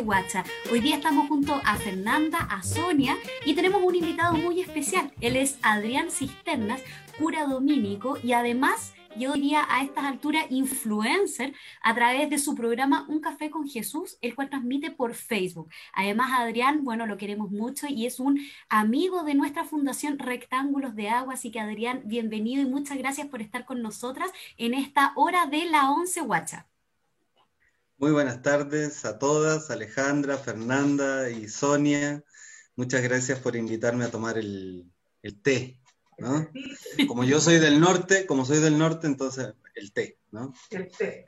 Guacha. Hoy día estamos junto a Fernanda, a Sonia y tenemos un invitado muy especial. Él es Adrián Cisternas, cura dominico y además yo diría a estas alturas influencer a través de su programa Un Café con Jesús, el cual transmite por Facebook. Además, Adrián, bueno, lo queremos mucho y es un amigo de nuestra fundación Rectángulos de Agua, así que Adrián, bienvenido y muchas gracias por estar con nosotras en esta hora de la once guacha. Muy buenas tardes a todas, Alejandra, Fernanda y Sonia. Muchas gracias por invitarme a tomar el, el té. ¿no? Como yo soy del norte, como soy del norte, entonces el té, ¿no? El té.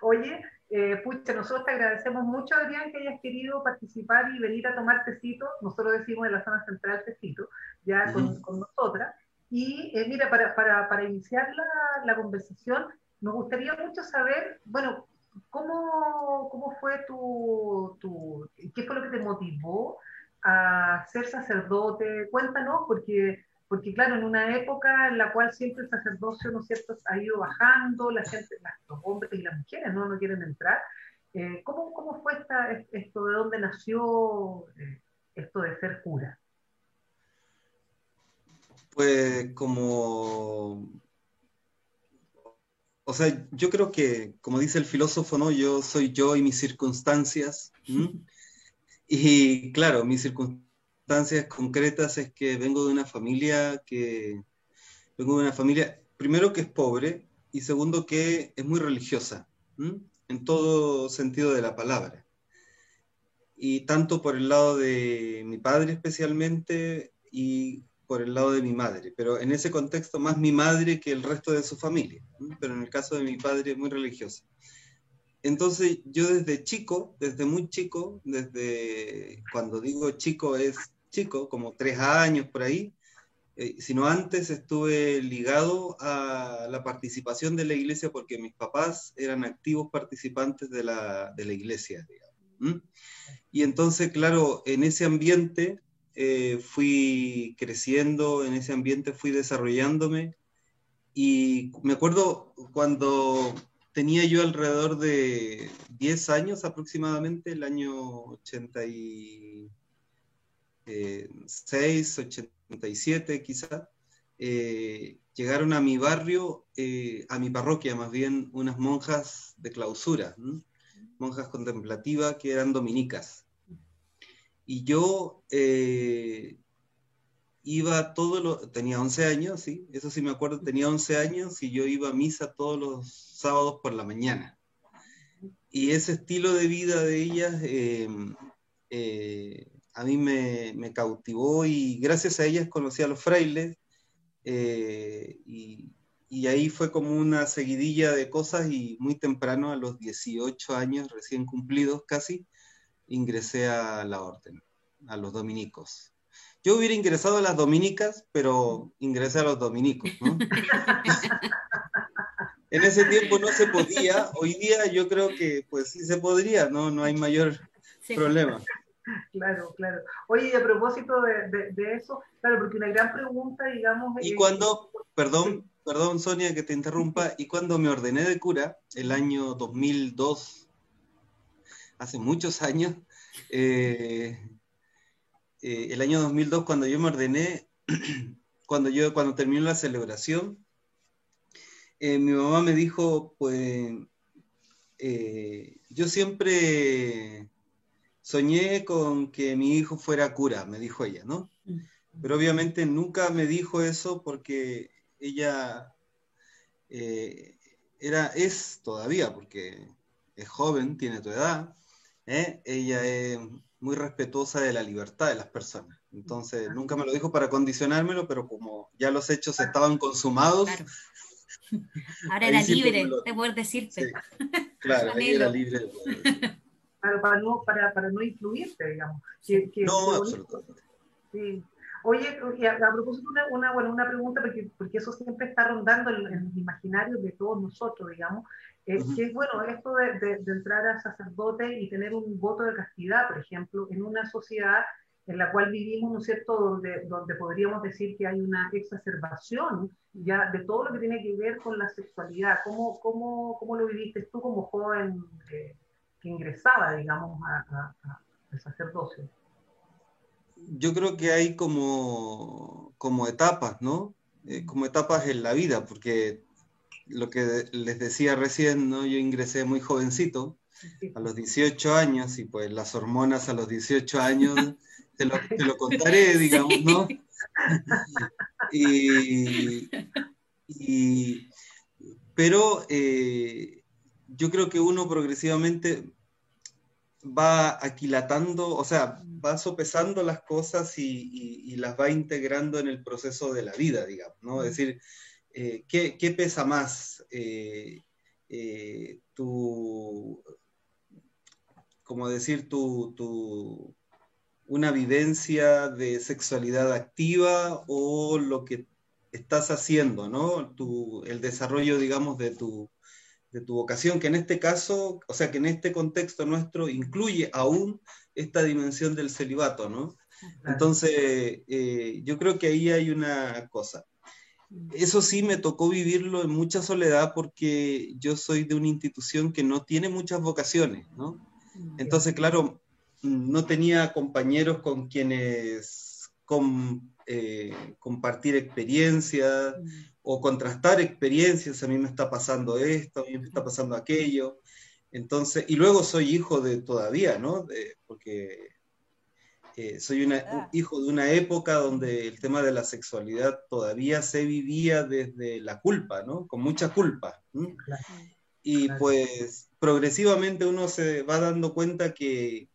Oye, eh, pucha, nosotros te agradecemos mucho, Adrián, que hayas querido participar y venir a tomar tecito. Nosotros decimos en la zona central tecito, ya con, con, nosotras. Y eh, mira, para, para, para iniciar la, la, conversación, nos gustaría mucho saber, bueno, ¿cómo, cómo fue tu, tu, qué fue lo que te motivó a ser sacerdote? Cuéntanos, porque porque claro, en una época en la cual siempre el sacerdocio, ¿no es ha ido bajando, la gente, los hombres y las mujeres no, no quieren entrar. Eh, ¿cómo, ¿cómo, fue esto? ¿De dónde nació eh, esto de ser cura? Pues como... O sea, yo creo que, como dice el filósofo, ¿no? Yo soy yo y mis circunstancias. Y claro, mis circunstancias concretas es que vengo de una familia que, vengo de una familia, primero que es pobre y segundo que es muy religiosa, en todo sentido de la palabra. Y tanto por el lado de mi padre especialmente y por el lado de mi madre, pero en ese contexto más mi madre que el resto de su familia, pero en el caso de mi padre muy religiosa. Entonces yo desde chico, desde muy chico, desde cuando digo chico es chico, como tres años por ahí, eh, sino antes estuve ligado a la participación de la iglesia porque mis papás eran activos participantes de la, de la iglesia, digamos. Y entonces, claro, en ese ambiente eh, fui creciendo, en ese ambiente fui desarrollándome y me acuerdo cuando tenía yo alrededor de 10 años aproximadamente, el año 80 y 6, 87 quizá, eh, llegaron a mi barrio, eh, a mi parroquia más bien, unas monjas de clausura, monjas contemplativas que eran dominicas. Y yo eh, iba todo lo, tenía 11 años, sí, eso sí me acuerdo, tenía 11 años y yo iba a misa todos los sábados por la mañana. Y ese estilo de vida de ellas a mí me, cautivó y gracias a ellas conocí a los frailes eh, y, ahí fue como una seguidilla de cosas y muy temprano, a los 18 años recién cumplidos casi, ingresé a la orden, a los dominicos. Yo hubiera ingresado a las dominicas, pero ingresé a los dominicos, en ese tiempo no se podía, hoy día yo creo que pues sí se podría, no, no hay mayor problema. Claro, claro. Oye, y a propósito de, de, eso, claro, porque una gran pregunta, digamos... Y cuando, perdón, perdón Sonia que te interrumpa, y cuando me ordené de cura, el año 2002, hace muchos años, eh, eh, el año 2002 cuando yo me ordené, cuando yo, cuando terminó la celebración, eh, mi mamá me dijo, pues, yo siempre soñé con que mi hijo fuera cura, me dijo ella, ¿no? Pero obviamente nunca me dijo eso porque ella era, es todavía, porque es joven, tiene tu edad, ¿eh? ella es muy respetuosa de la libertad de las personas. Entonces, nunca me lo dijo para condicionármelo, pero como ya los hechos estaban consumados. Ahora era libre de poder decirte. claro, era libre de poder para, no, para, para no influirte, digamos. no, absolutamente. Sí. Oye, a, propósito, una, una, bueno, una pregunta, porque, porque eso siempre está rondando en, el imaginario de todos nosotros, digamos, eh, que es bueno esto de, de, entrar a sacerdote y tener un voto de castidad, por ejemplo, en una sociedad en la cual vivimos, ¿no es cierto?, donde, donde podríamos decir que hay una exacerbación ya de todo lo que tiene que ver con la sexualidad. ¿Cómo, cómo, cómo lo viviste tú como joven que, ingresaba, digamos, al sacerdocio? Yo creo que hay como, como etapas, ¿no? Eh, como etapas en la vida, porque lo que les decía recién, ¿no? Yo ingresé muy jovencito, a los 18 años, y pues las hormonas a los 18 años, te lo, te lo contaré, digamos, ¿no? y, pero eh, yo creo que uno progresivamente va aquilatando, o sea, va sopesando las cosas y, las va integrando en el proceso de la vida, digamos, ¿no? Es decir, eh, ¿qué, pesa más? Eh, eh, tu, como decir, tu, una vivencia de sexualidad activa o lo que estás haciendo, ¿no? el desarrollo, digamos, de tu, de tu vocación, que en este caso, o sea, que en este contexto nuestro incluye aún esta dimensión del celibato, ¿no? Entonces, eh, yo creo que ahí hay una cosa. Eso sí me tocó vivirlo en mucha soledad porque yo soy de una institución que no tiene muchas vocaciones, ¿no? Entonces, claro, no tenía compañeros con quienes con, eh, compartir experiencias o contrastar experiencias, a mí me está pasando esto, a mí me está pasando aquello. Entonces, y luego soy hijo de todavía, ¿no? porque eh, soy un hijo de una época donde el tema de la sexualidad todavía se vivía desde la culpa, ¿no? Con mucha culpa. Y pues progresivamente uno se va dando cuenta que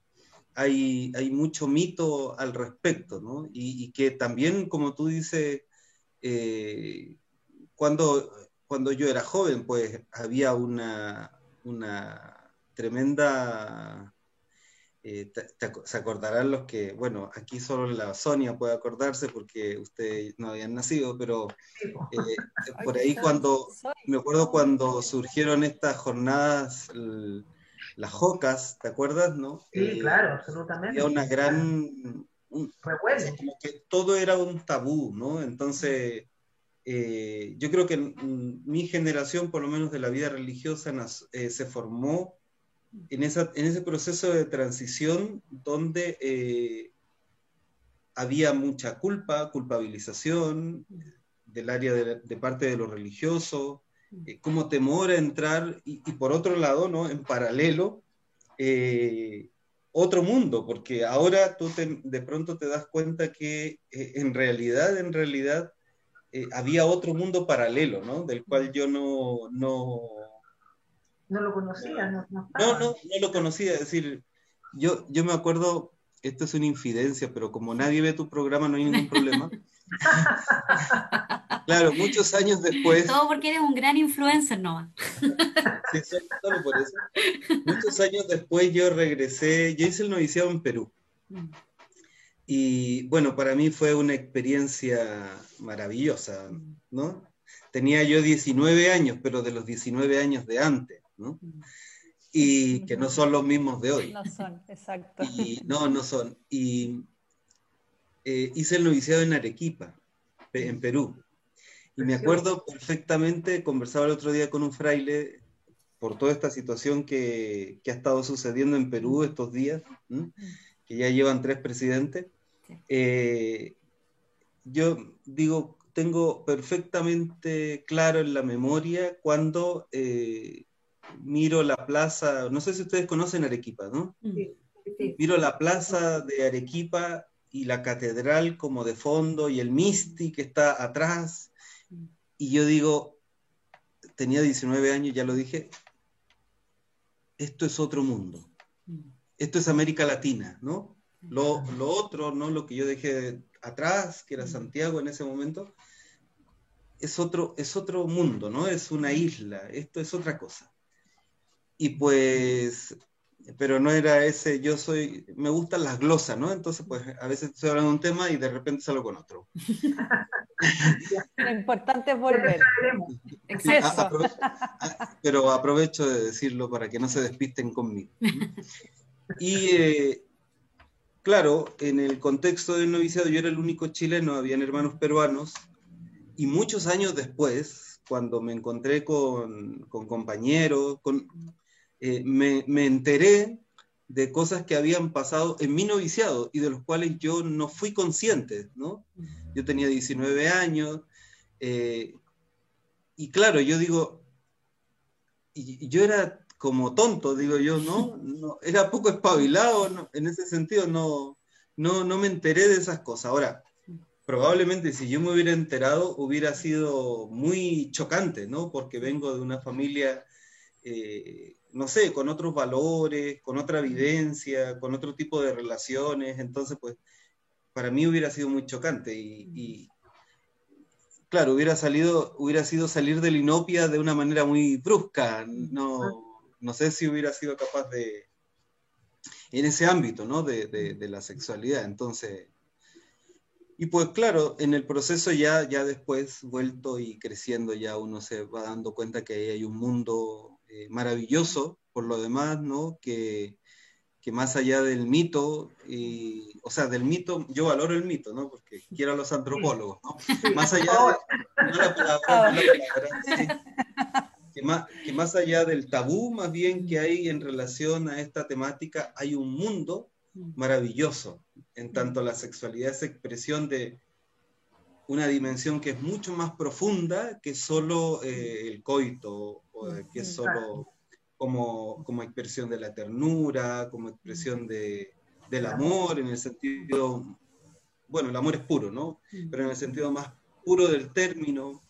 hay, hay mucho mito al respecto, ¿no? Y, que también, como tú dices, eh, cuando, cuando yo era joven, pues había una, una tremenda... Eh, se acordarán los que, bueno, aquí solo la Sonia puede acordarse porque ustedes no habían nacido, pero eh, por ahí cuando, me acuerdo cuando surgieron estas jornadas, las jocas, ¿te acuerdas, no? Sí, eh, claro, absolutamente. Había una gran... como que todo era un tabú, ¿no? Entonces eh, yo creo que mi generación, por lo menos de la vida religiosa, eh, se formó en, ese proceso de transición donde eh, había mucha culpa, culpabilización del área de, parte de lo religioso, como temor a entrar y, por otro lado, ¿no? en paralelo, otro mundo, porque ahora tú de pronto te das cuenta que en realidad, en realidad, eh, había otro mundo paralelo, ¿no? Del cual yo no... No, no lo conocía, no, no, no, no, lo conocía, es decir, yo, yo me acuerdo, esto es una infidencia, pero como nadie ve tu programa no hay ningún problema. claro, muchos años después... Todo porque eres un gran influencer, ¿no? sí, solo por eso. Muchos años después yo regresé, yo hice el noviciado en Perú. Mm. Y bueno, para mí fue una experiencia maravillosa, ¿no? Tenía yo 19 años, pero de los 19 años de antes, ¿no? Y que no son los mismos de hoy. No son, exacto. Y, no, no son. Y eh, hice el noviciado en Arequipa, en Perú. Y me acuerdo perfectamente, conversaba el otro día con un fraile por toda esta situación que, que ha estado sucediendo en Perú estos días, que ya llevan tres presidentes. Eh, yo digo, tengo perfectamente claro en la memoria cuando eh, miro la plaza, no sé si ustedes conocen Arequipa, ¿no? Miro la plaza de Arequipa y la catedral como de fondo y el Misti que está atrás. Y yo digo, tenía 19 años, ya lo dije, esto es otro mundo. Esto es América Latina, ¿no? Lo, otro, ¿no? Lo que yo dejé atrás, que era Santiago en ese momento, es otro, es otro mundo, ¿no? Es una isla, esto es otra cosa. Y pues, pero no era ese, yo soy, me gustan las glosas, ¿no? Entonces, pues a veces estoy hablando de un tema y de repente salgo con otro. Lo importante es volver. pero aprovecho de decirlo para que no se despisten conmigo. Y, eh, claro, en el contexto del noviciado yo era el único chileno, habían hermanos peruanos, y muchos años después, cuando me encontré con, compañeros, con, eh, me, me, enteré de cosas que habían pasado en mi noviciado y de los cuales yo no fui consciente, ¿no? Yo tenía 19 años, eh, y claro, yo digo, y, yo era como tonto, digo yo, ¿no? no era poco espabilado, en ese sentido no, no, no me enteré de esas cosas. Ahora, probablemente si yo me hubiera enterado hubiera sido muy chocante, ¿no? Porque vengo de una familia eh, no sé, con otros valores, con otra vivencia, con otro tipo de relaciones, entonces pues para mí hubiera sido muy chocante y, claro, hubiera salido, hubiera sido salir de la inopia de una manera muy brusca, no, no sé si hubiera sido capaz de, en ese ámbito, ¿no? De, de, la sexualidad, entonces... Y pues claro, en el proceso ya, ya después, vuelto y creciendo, ya uno se va dando cuenta que ahí hay un mundo eh, maravilloso, por lo demás, ¿no? Que, que más allá del mito, y, o sea, del mito, yo valoro el mito, ¿no? Porque quiero a los antropólogos, ¿no? Más allá que, más, que más allá del tabú, más bien que hay en relación a esta temática, hay un mundo maravilloso, en tanto la sexualidad es expresión de una dimensión que es mucho más profunda que solo eh, el coito que es solo como, como expresión de la ternura, como expresión de, del amor, en el sentido, bueno, el amor es puro, ¿no? Pero en el sentido más puro del término.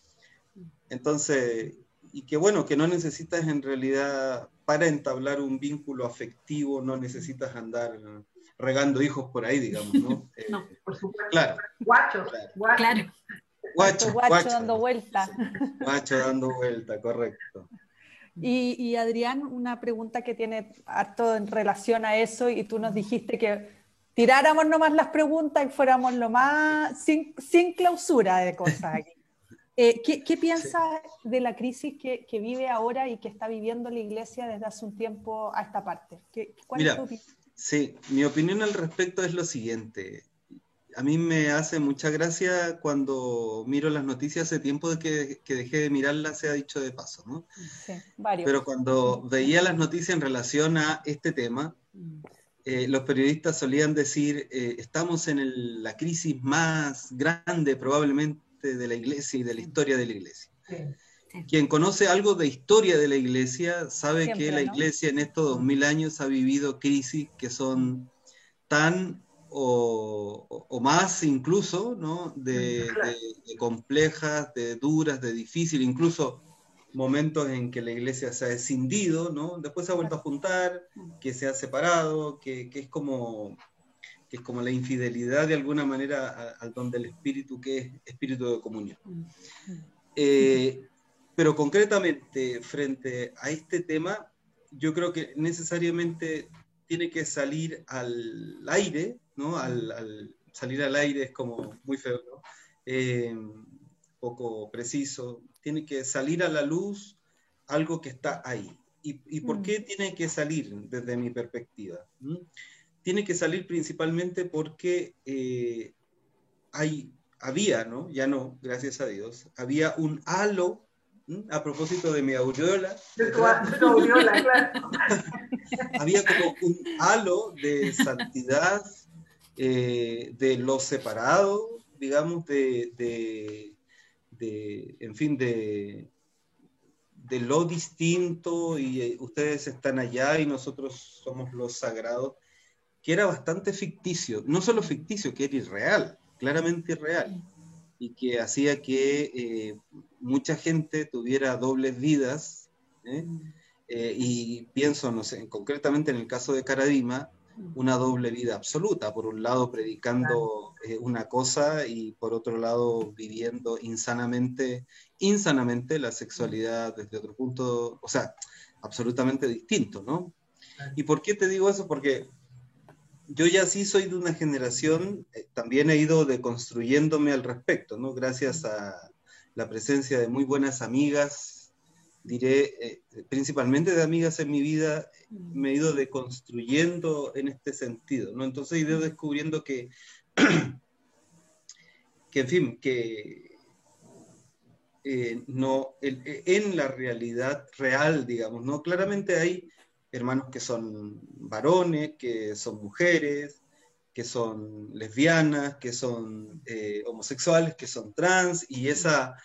Entonces, y que bueno, que no necesitas en realidad, para entablar un vínculo afectivo, no necesitas andar regando hijos por ahí, digamos, ¿no? no, eh, por supuesto. Claro. Guachos, claro. Guacho, guacho, dando vuelta. Guacho dando vuelta, correcto. Y, Adrián, una pregunta que tiene harto en relación a eso, y tú nos dijiste que tiráramos nomás las preguntas y fuéramos lo más sin, sin clausura de cosas aquí. Eh, ¿qué, ¿qué, piensas de la crisis que, que, vive ahora y que está viviendo la iglesia desde hace un tiempo a esta parte? ¿Qué, ¿Cuál es tu opinión? Sí, mi opinión al respecto es lo siguiente a mí me hace mucha gracia cuando miro las noticias hace tiempo de que, que dejé de mirarlas, se ha dicho de paso, ¿no? Sí, varios. Pero cuando veía las noticias en relación a este tema, mm. eh, los periodistas solían decir, eh, estamos en la crisis más grande probablemente de la iglesia y de la historia de la iglesia. Quien conoce algo de historia de la iglesia sabe que la iglesia en estos dos mil años ha vivido crisis que son tan o, más incluso, ¿no? De, complejas, de duras, de difíciles, incluso momentos en que la iglesia se ha escindido, ¿no? Después se ha vuelto a juntar, que se ha separado, que, es como que es como la infidelidad de alguna manera al don del espíritu, que es espíritu de comunión. Eh, pero concretamente, frente a este tema, yo creo que necesariamente tiene que salir al aire ¿no? Al, salir al aire es como muy feo, eh, poco preciso. Tiene que salir a la luz algo que está ahí. ¿Y, por mm. qué tiene que salir desde mi perspectiva? ¿Mm? Tiene que salir principalmente porque eh, hay, había, ¿no? Ya no, gracias a Dios, había un halo a propósito de mi aureola. Había como un halo de santidad, eh, de lo separado, digamos, de, en fin, de, de lo distinto y eh, ustedes están allá y nosotros somos los sagrados, que era bastante ficticio, no solo ficticio, que era irreal, claramente irreal, y que hacía que eh, mucha gente tuviera dobles vidas, y pienso, no sé, concretamente en el caso de Caradima, una doble vida absoluta, por un lado predicando eh, una cosa y por otro lado viviendo insanamente, insanamente la sexualidad desde otro punto, o sea, absolutamente distinto, ¿no? ¿Y por qué te digo eso? Porque yo ya sí soy de una generación, eh, también he ido deconstruyéndome al respecto, ¿no? Gracias a la presencia de muy buenas amigas diré, eh, principalmente de amigas en mi vida, me he ido deconstruyendo en este sentido, ¿no? Entonces he ido descubriendo que, que en fin, que eh, no, en la realidad real, digamos, ¿no? Claramente hay hermanos que son varones, que son mujeres, que son lesbianas, que son eh, homosexuales, que son trans, y esa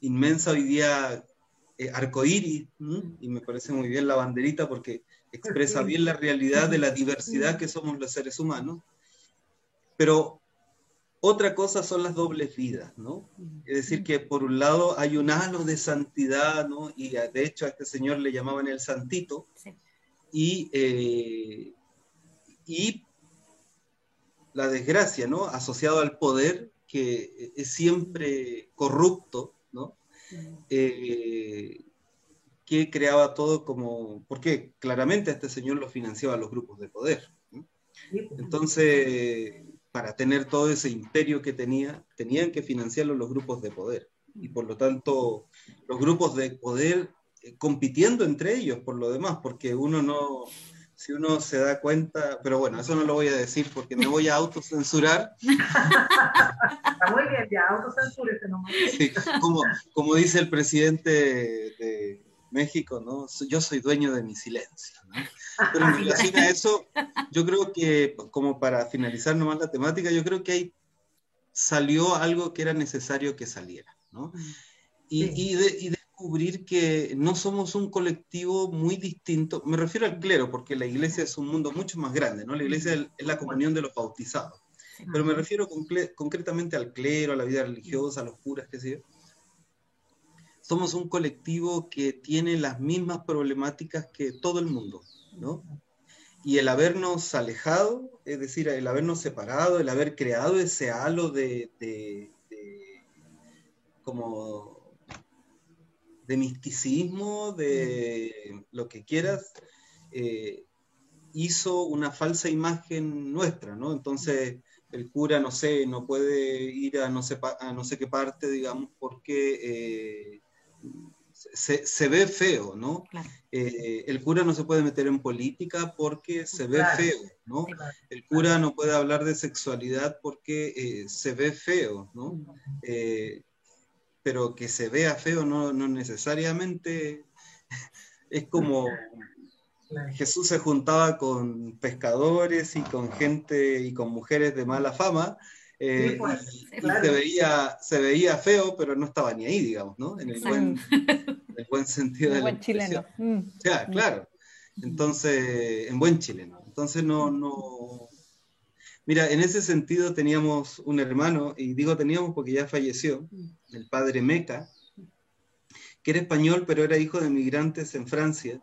inmensa hoy día eh, arcoíris, y me parece muy bien la banderita porque expresa bien la realidad de la diversidad que somos los seres humanos. Pero otra cosa son las dobles vidas, ¿no? Es decir, que por un lado hay un halo de santidad, ¿no? Y de hecho a este señor le llamaban el santito. Y, eh, y la desgracia, ¿no? Asociado al poder, que es siempre corrupto. Eh, que creaba todo como, porque claramente este señor lo financiaba a los grupos de poder. Entonces, para tener todo ese imperio que tenía, tenían que financiarlo los grupos de poder. Y por lo tanto, los grupos de poder eh, compitiendo entre ellos por lo demás, porque uno no, si uno se da cuenta, pero bueno, eso no lo voy a decir porque me voy a autocensurar. Está muy bien, ya, autocensúrese nomás. Sí, como, como dice el presidente de México, ¿no? Yo soy dueño de mi silencio, ¿no? Pero en relación a eso, yo creo que, como para finalizar nomás la temática, yo creo que ahí salió algo que era necesario que saliera, ¿no? Y, y, y descubrir que no somos un colectivo muy distinto, me refiero al clero, porque la iglesia es un mundo mucho más grande, ¿no? La iglesia es la comunión de los bautizados, pero me refiero concretamente al clero, a la vida religiosa, a los curas, qué sé yo. Somos un colectivo que tiene las mismas problemáticas que todo el mundo, ¿no? Y el habernos alejado, es decir, el habernos separado, el haber creado ese halo de, de como de misticismo, de lo que quieras, eh, hizo una falsa imagen nuestra, ¿no? Entonces el cura, no sé, no puede ir a no sé, a no sé qué parte, digamos, porque eh, se, ve feo, ¿no? Eh, el cura no se puede meter en política porque se ve feo, ¿no? El cura no puede hablar de sexualidad porque se ve feo, ¿no? Pero que se vea feo no, necesariamente es como Jesús se juntaba con pescadores y con gente y con mujeres de mala fama. Eh, pues, y, se, veía, se veía feo, pero no estaba ni ahí, digamos, ¿no? En el, buen, el buen, sentido del buen chileno. Mm. claro. Entonces, en buen chileno. Entonces no, no, Mira, en ese sentido teníamos un hermano, y digo teníamos porque ya falleció, el padre Meca, que era español, pero era hijo de migrantes en Francia,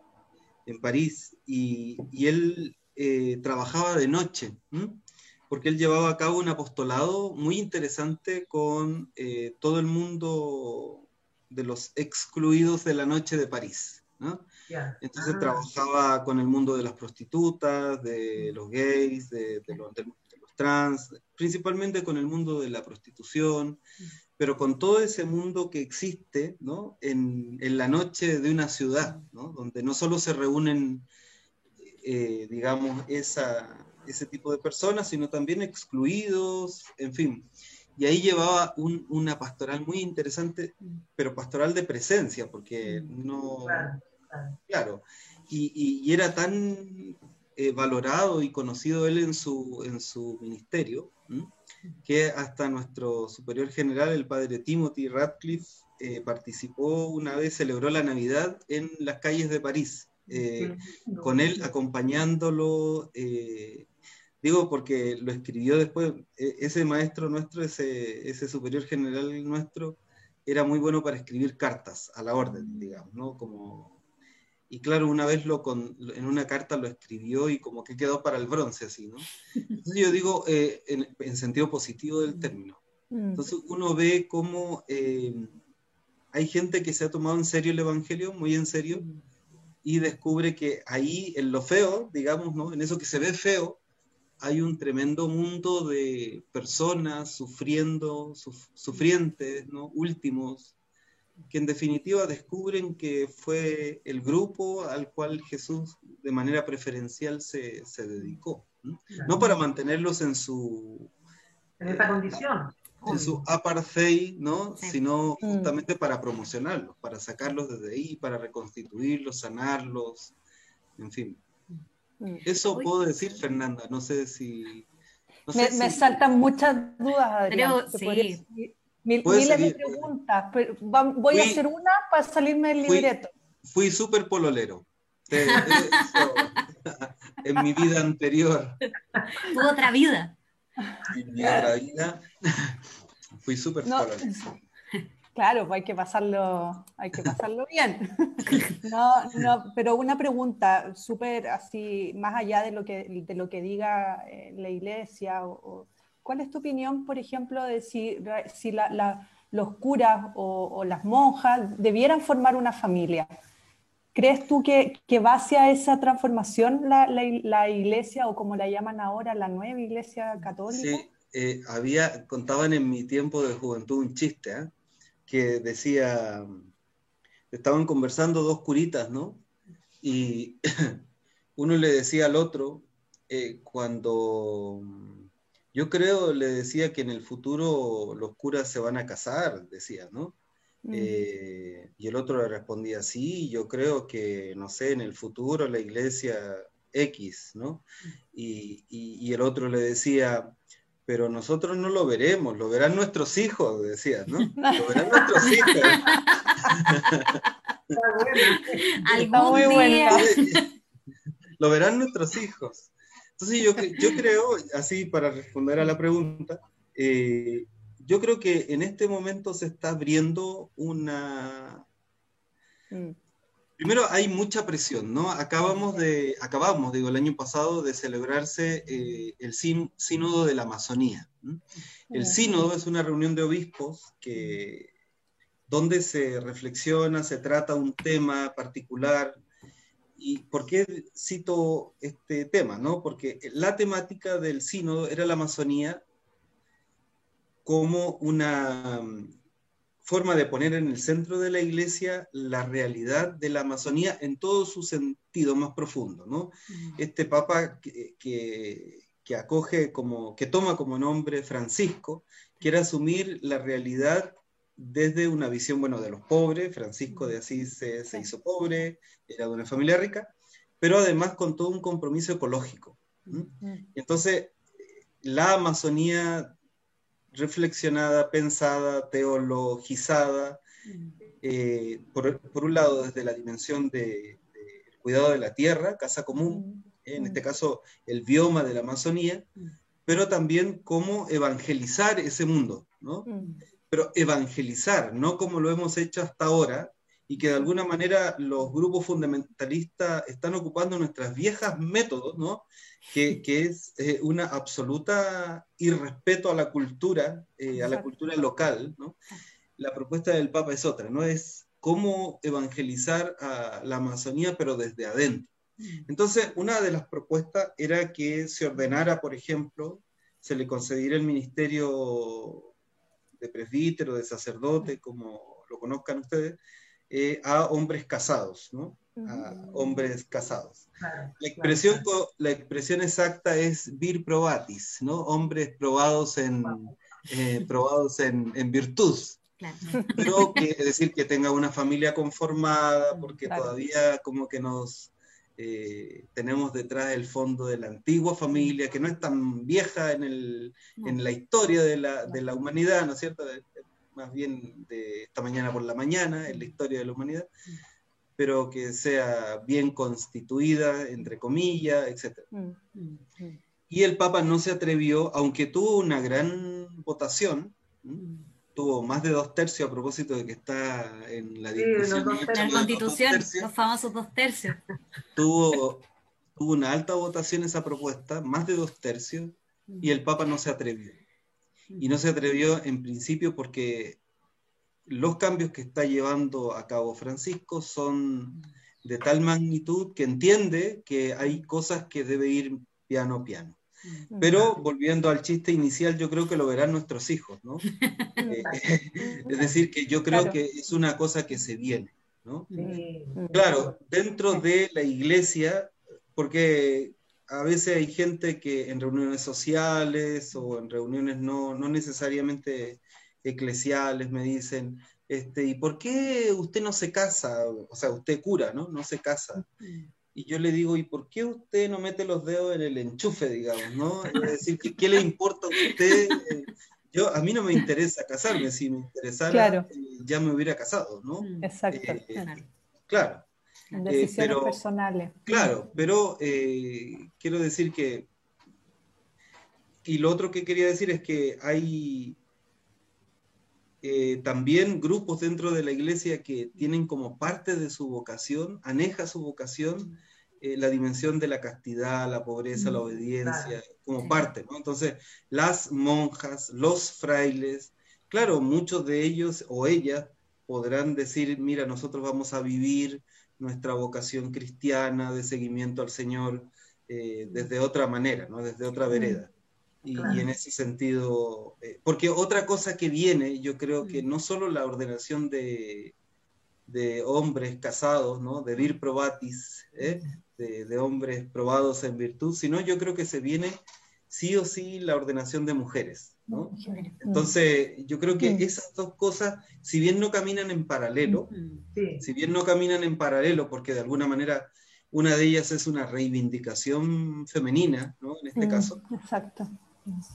en París, y, él eh, trabajaba de noche, porque él llevaba a cabo un apostolado muy interesante con eh, todo el mundo de los excluidos de la noche de París. Entonces ah. trabajaba con el mundo de las prostitutas, de los gays, de, los, trans, principalmente con el mundo de la prostitución, pero con todo ese mundo que existe ¿no? en, en, la noche de una ciudad, ¿no? donde no solo se reúnen, eh, digamos, esa, ese tipo de personas, sino también excluidos, en fin. Y ahí llevaba un, una pastoral muy interesante, pero pastoral de presencia, porque no... Claro, Y, y, era tan eh, valorado y conocido él en su, en su ministerio, que hasta nuestro superior general, el padre Timothy Radcliffe, eh, participó una vez, celebró la Navidad en las calles de París, eh, con él acompañándolo, digo porque lo escribió después, e, ese maestro nuestro, ese, ese superior general nuestro, era muy bueno para escribir cartas a la orden, digamos, ¿no? Como y claro, una vez lo en una carta lo escribió y como que quedó para el bronce así, ¿no? Entonces yo digo eh, en, sentido positivo del término. Mm. Entonces uno ve cómo eh, hay gente que se ha tomado en serio el Evangelio, muy en serio, y descubre que ahí en lo feo, digamos, ¿no? En eso que se ve feo, hay un tremendo mundo de personas sufriendo, sufrientes, ¿no? Últimos, que en definitiva descubren que fue el grupo al cual Jesús de manera preferencial se, se dedicó. ¿no? para mantenerlos en su... En esa condición. En su apartheid, ¿no? Sino mm. justamente para promocionarlos, para sacarlos desde ahí, para reconstituirlos, sanarlos, en fin. Mm. Eso puedo decir, Fernanda, no sé si... me, saltan muchas dudas, Adrián. sí. Miles de preguntas, pero voy a hacer una para salirme del libreto. Fui súper pololero. en mi vida anterior. Tuvo otra vida. En mi otra vida fui súper no, Claro, pues hay que pasarlo, hay que pasarlo bien. No, no, pero una pregunta súper así, más allá de lo que, de lo que diga eh, la iglesia, o, ¿cuál es tu opinión, por ejemplo, de si, si los curas o, o, las monjas debieran formar una familia? ¿Crees tú que, que va hacia esa transformación la, la, iglesia o como la llaman ahora, la nueva iglesia católica? Sí, eh, había, contaban en mi tiempo de juventud un chiste, ¿eh? que decía, estaban conversando dos curitas, ¿no? Y uno le decía al otro, eh, cuando yo creo, le decía que en el futuro los curas se van a casar, decía, ¿no? Mm. Eh, y el otro le respondía, sí, yo creo que, no sé, en el futuro la iglesia X, ¿no? Y, y, el otro le decía, pero nosotros no lo veremos, lo verán nuestros hijos, decía, ¿no? Lo verán nuestros hijos. Algún día. Lo verán nuestros hijos. Entonces yo, yo creo, así para responder a la pregunta, eh, yo creo que en este momento se está abriendo una... Mm. Primero hay mucha presión, ¿no? Acabamos de, acabamos, digo, el año pasado de celebrarse eh, el sínodo de la Amazonía. El sínodo es una reunión de obispos que, donde se reflexiona, se trata un tema particular. ¿Y por qué cito este tema? ¿no? Porque la temática del sínodo era la Amazonía como una mm, forma de poner en el centro de la iglesia la realidad de la Amazonía en todo su sentido más profundo, ¿no? Este papa que, acoge como, que toma como nombre Francisco, quiere asumir la realidad desde una visión, bueno, de los pobres, Francisco de Asís se, se hizo pobre, era de una familia rica, pero además con todo un compromiso ecológico. Entonces, la Amazonía reflexionada, pensada, teologizada, eh, por, un lado desde la dimensión del de cuidado de la tierra, casa común, en este caso el bioma de la Amazonía, pero también cómo evangelizar ese mundo, ¿no? Pero evangelizar, no como lo hemos hecho hasta ahora, y que de alguna manera los grupos fundamentalistas están ocupando nuestras viejas métodos, ¿no? Que, que es eh, una absoluta irrespeto a la cultura, eh, a la cultura local, ¿no? La propuesta del Papa es otra, ¿no? Es cómo evangelizar a la Amazonía, pero desde adentro. Mm. Entonces, una de las propuestas era que se ordenara, por ejemplo, se le concediera el ministerio de presbítero, de sacerdote, como lo conozcan ustedes, eh, a hombres casados, ¿no? A hombres casados. la, expresión, la expresión exacta es vir probatis, ¿no? Hombres probados en, eh, probados en, en virtud. Pero que, es decir, que tenga una familia conformada, porque todavía como que nos eh, tenemos detrás el fondo de la antigua familia, que no es tan vieja en, el, en la historia de la, de la, humanidad, ¿no es cierto? más bien de esta mañana por la mañana en la historia de la humanidad, pero que sea bien constituida, entre comillas, etc. Mm, mm, mm. Y el Papa no se atrevió, aunque tuvo una gran votación, tuvo más de dos tercios a propósito de que está en la discusión. la constitución, los famosos dos tercios. Tuvo, tuvo una alta votación esa propuesta, más de dos tercios, y el Papa no se atrevió y no se atrevió en principio porque los cambios que está llevando a cabo Francisco son de tal magnitud que entiende que hay cosas que debe ir piano a piano. Pero volviendo al chiste inicial, yo creo que lo verán nuestros hijos, ¿no? Eh, Es decir, que yo creo que es una cosa que se viene, ¿no? Claro, dentro de la iglesia, porque a veces hay gente que en reuniones sociales o en reuniones no, no necesariamente eclesiales me dicen, este, ¿y por qué usted no se casa? O sea, usted cura, ¿no? No se casa. Y yo le digo, ¿y por qué usted no mete los dedos en el enchufe, digamos, ¿no? Es decir, ¿qué, le importa a usted? Yo, a mí no me interesa casarme, si me interesara, eh, ya me hubiera casado, ¿no? Exacto. Eh, claro. En eh, decisiones personales. Claro, pero quiero decir que, y lo otro que quería decir es que hay también grupos dentro de la iglesia que tienen como parte de su vocación, aneja su vocación, eh, la dimensión de la castidad, la pobreza, la mm, obediencia, como parte, ¿no? Entonces, las monjas, los frailes, claro, muchos de ellos o ellas podrán decir, mira, nosotros vamos a vivir nuestra vocación cristiana de seguimiento al Señor eh, desde otra manera, ¿no? Desde otra mm, vereda. Y, en ese sentido, eh, porque otra cosa que viene, yo creo que mm. no solo la ordenación de, de hombres casados, ¿no? De vir probatis, ¿eh? de, hombres probados en virtud, sino yo creo que se viene sí o sí la ordenación de mujeres. ¿no? Entonces, yo creo que esas dos cosas, si bien no caminan en paralelo, si bien no caminan en paralelo, porque de alguna manera una de ellas es una reivindicación femenina, ¿no? En este caso. Exacto.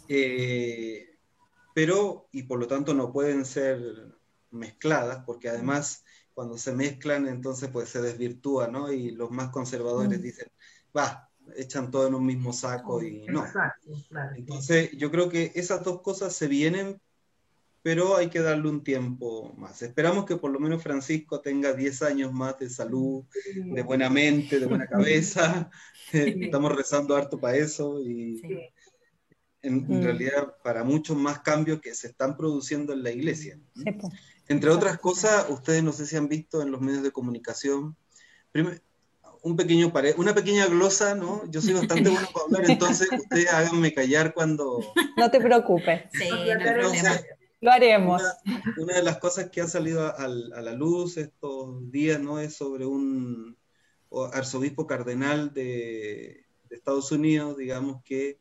Eh, pero, y por lo tanto no pueden ser mezcladas, porque además cuando se mezclan, entonces pues se desvirtúa, ¿no? Y los más conservadores mm. dicen, va, echan todo en un mismo saco y no. Exacto, claro. Entonces yo creo que esas dos cosas se vienen, pero hay que darle un tiempo más. Esperamos que por lo menos Francisco tenga 10 años más de salud, de buena mente, de buena cabeza. Estamos rezando harto para eso y en, mm. realidad para muchos más cambios que se están produciendo en la iglesia. Sí, entre otras cosas, ustedes no sé si han visto en los medios de comunicación, un pequeño una pequeña glosa, ¿no? Yo soy bastante bueno para hablar, entonces ustedes háganme callar cuando... No te preocupes. Sí, no, Lo haremos. Una, de las cosas que ha salido a, la luz estos días, ¿no? Es sobre un arzobispo cardenal de, Estados Unidos, digamos, que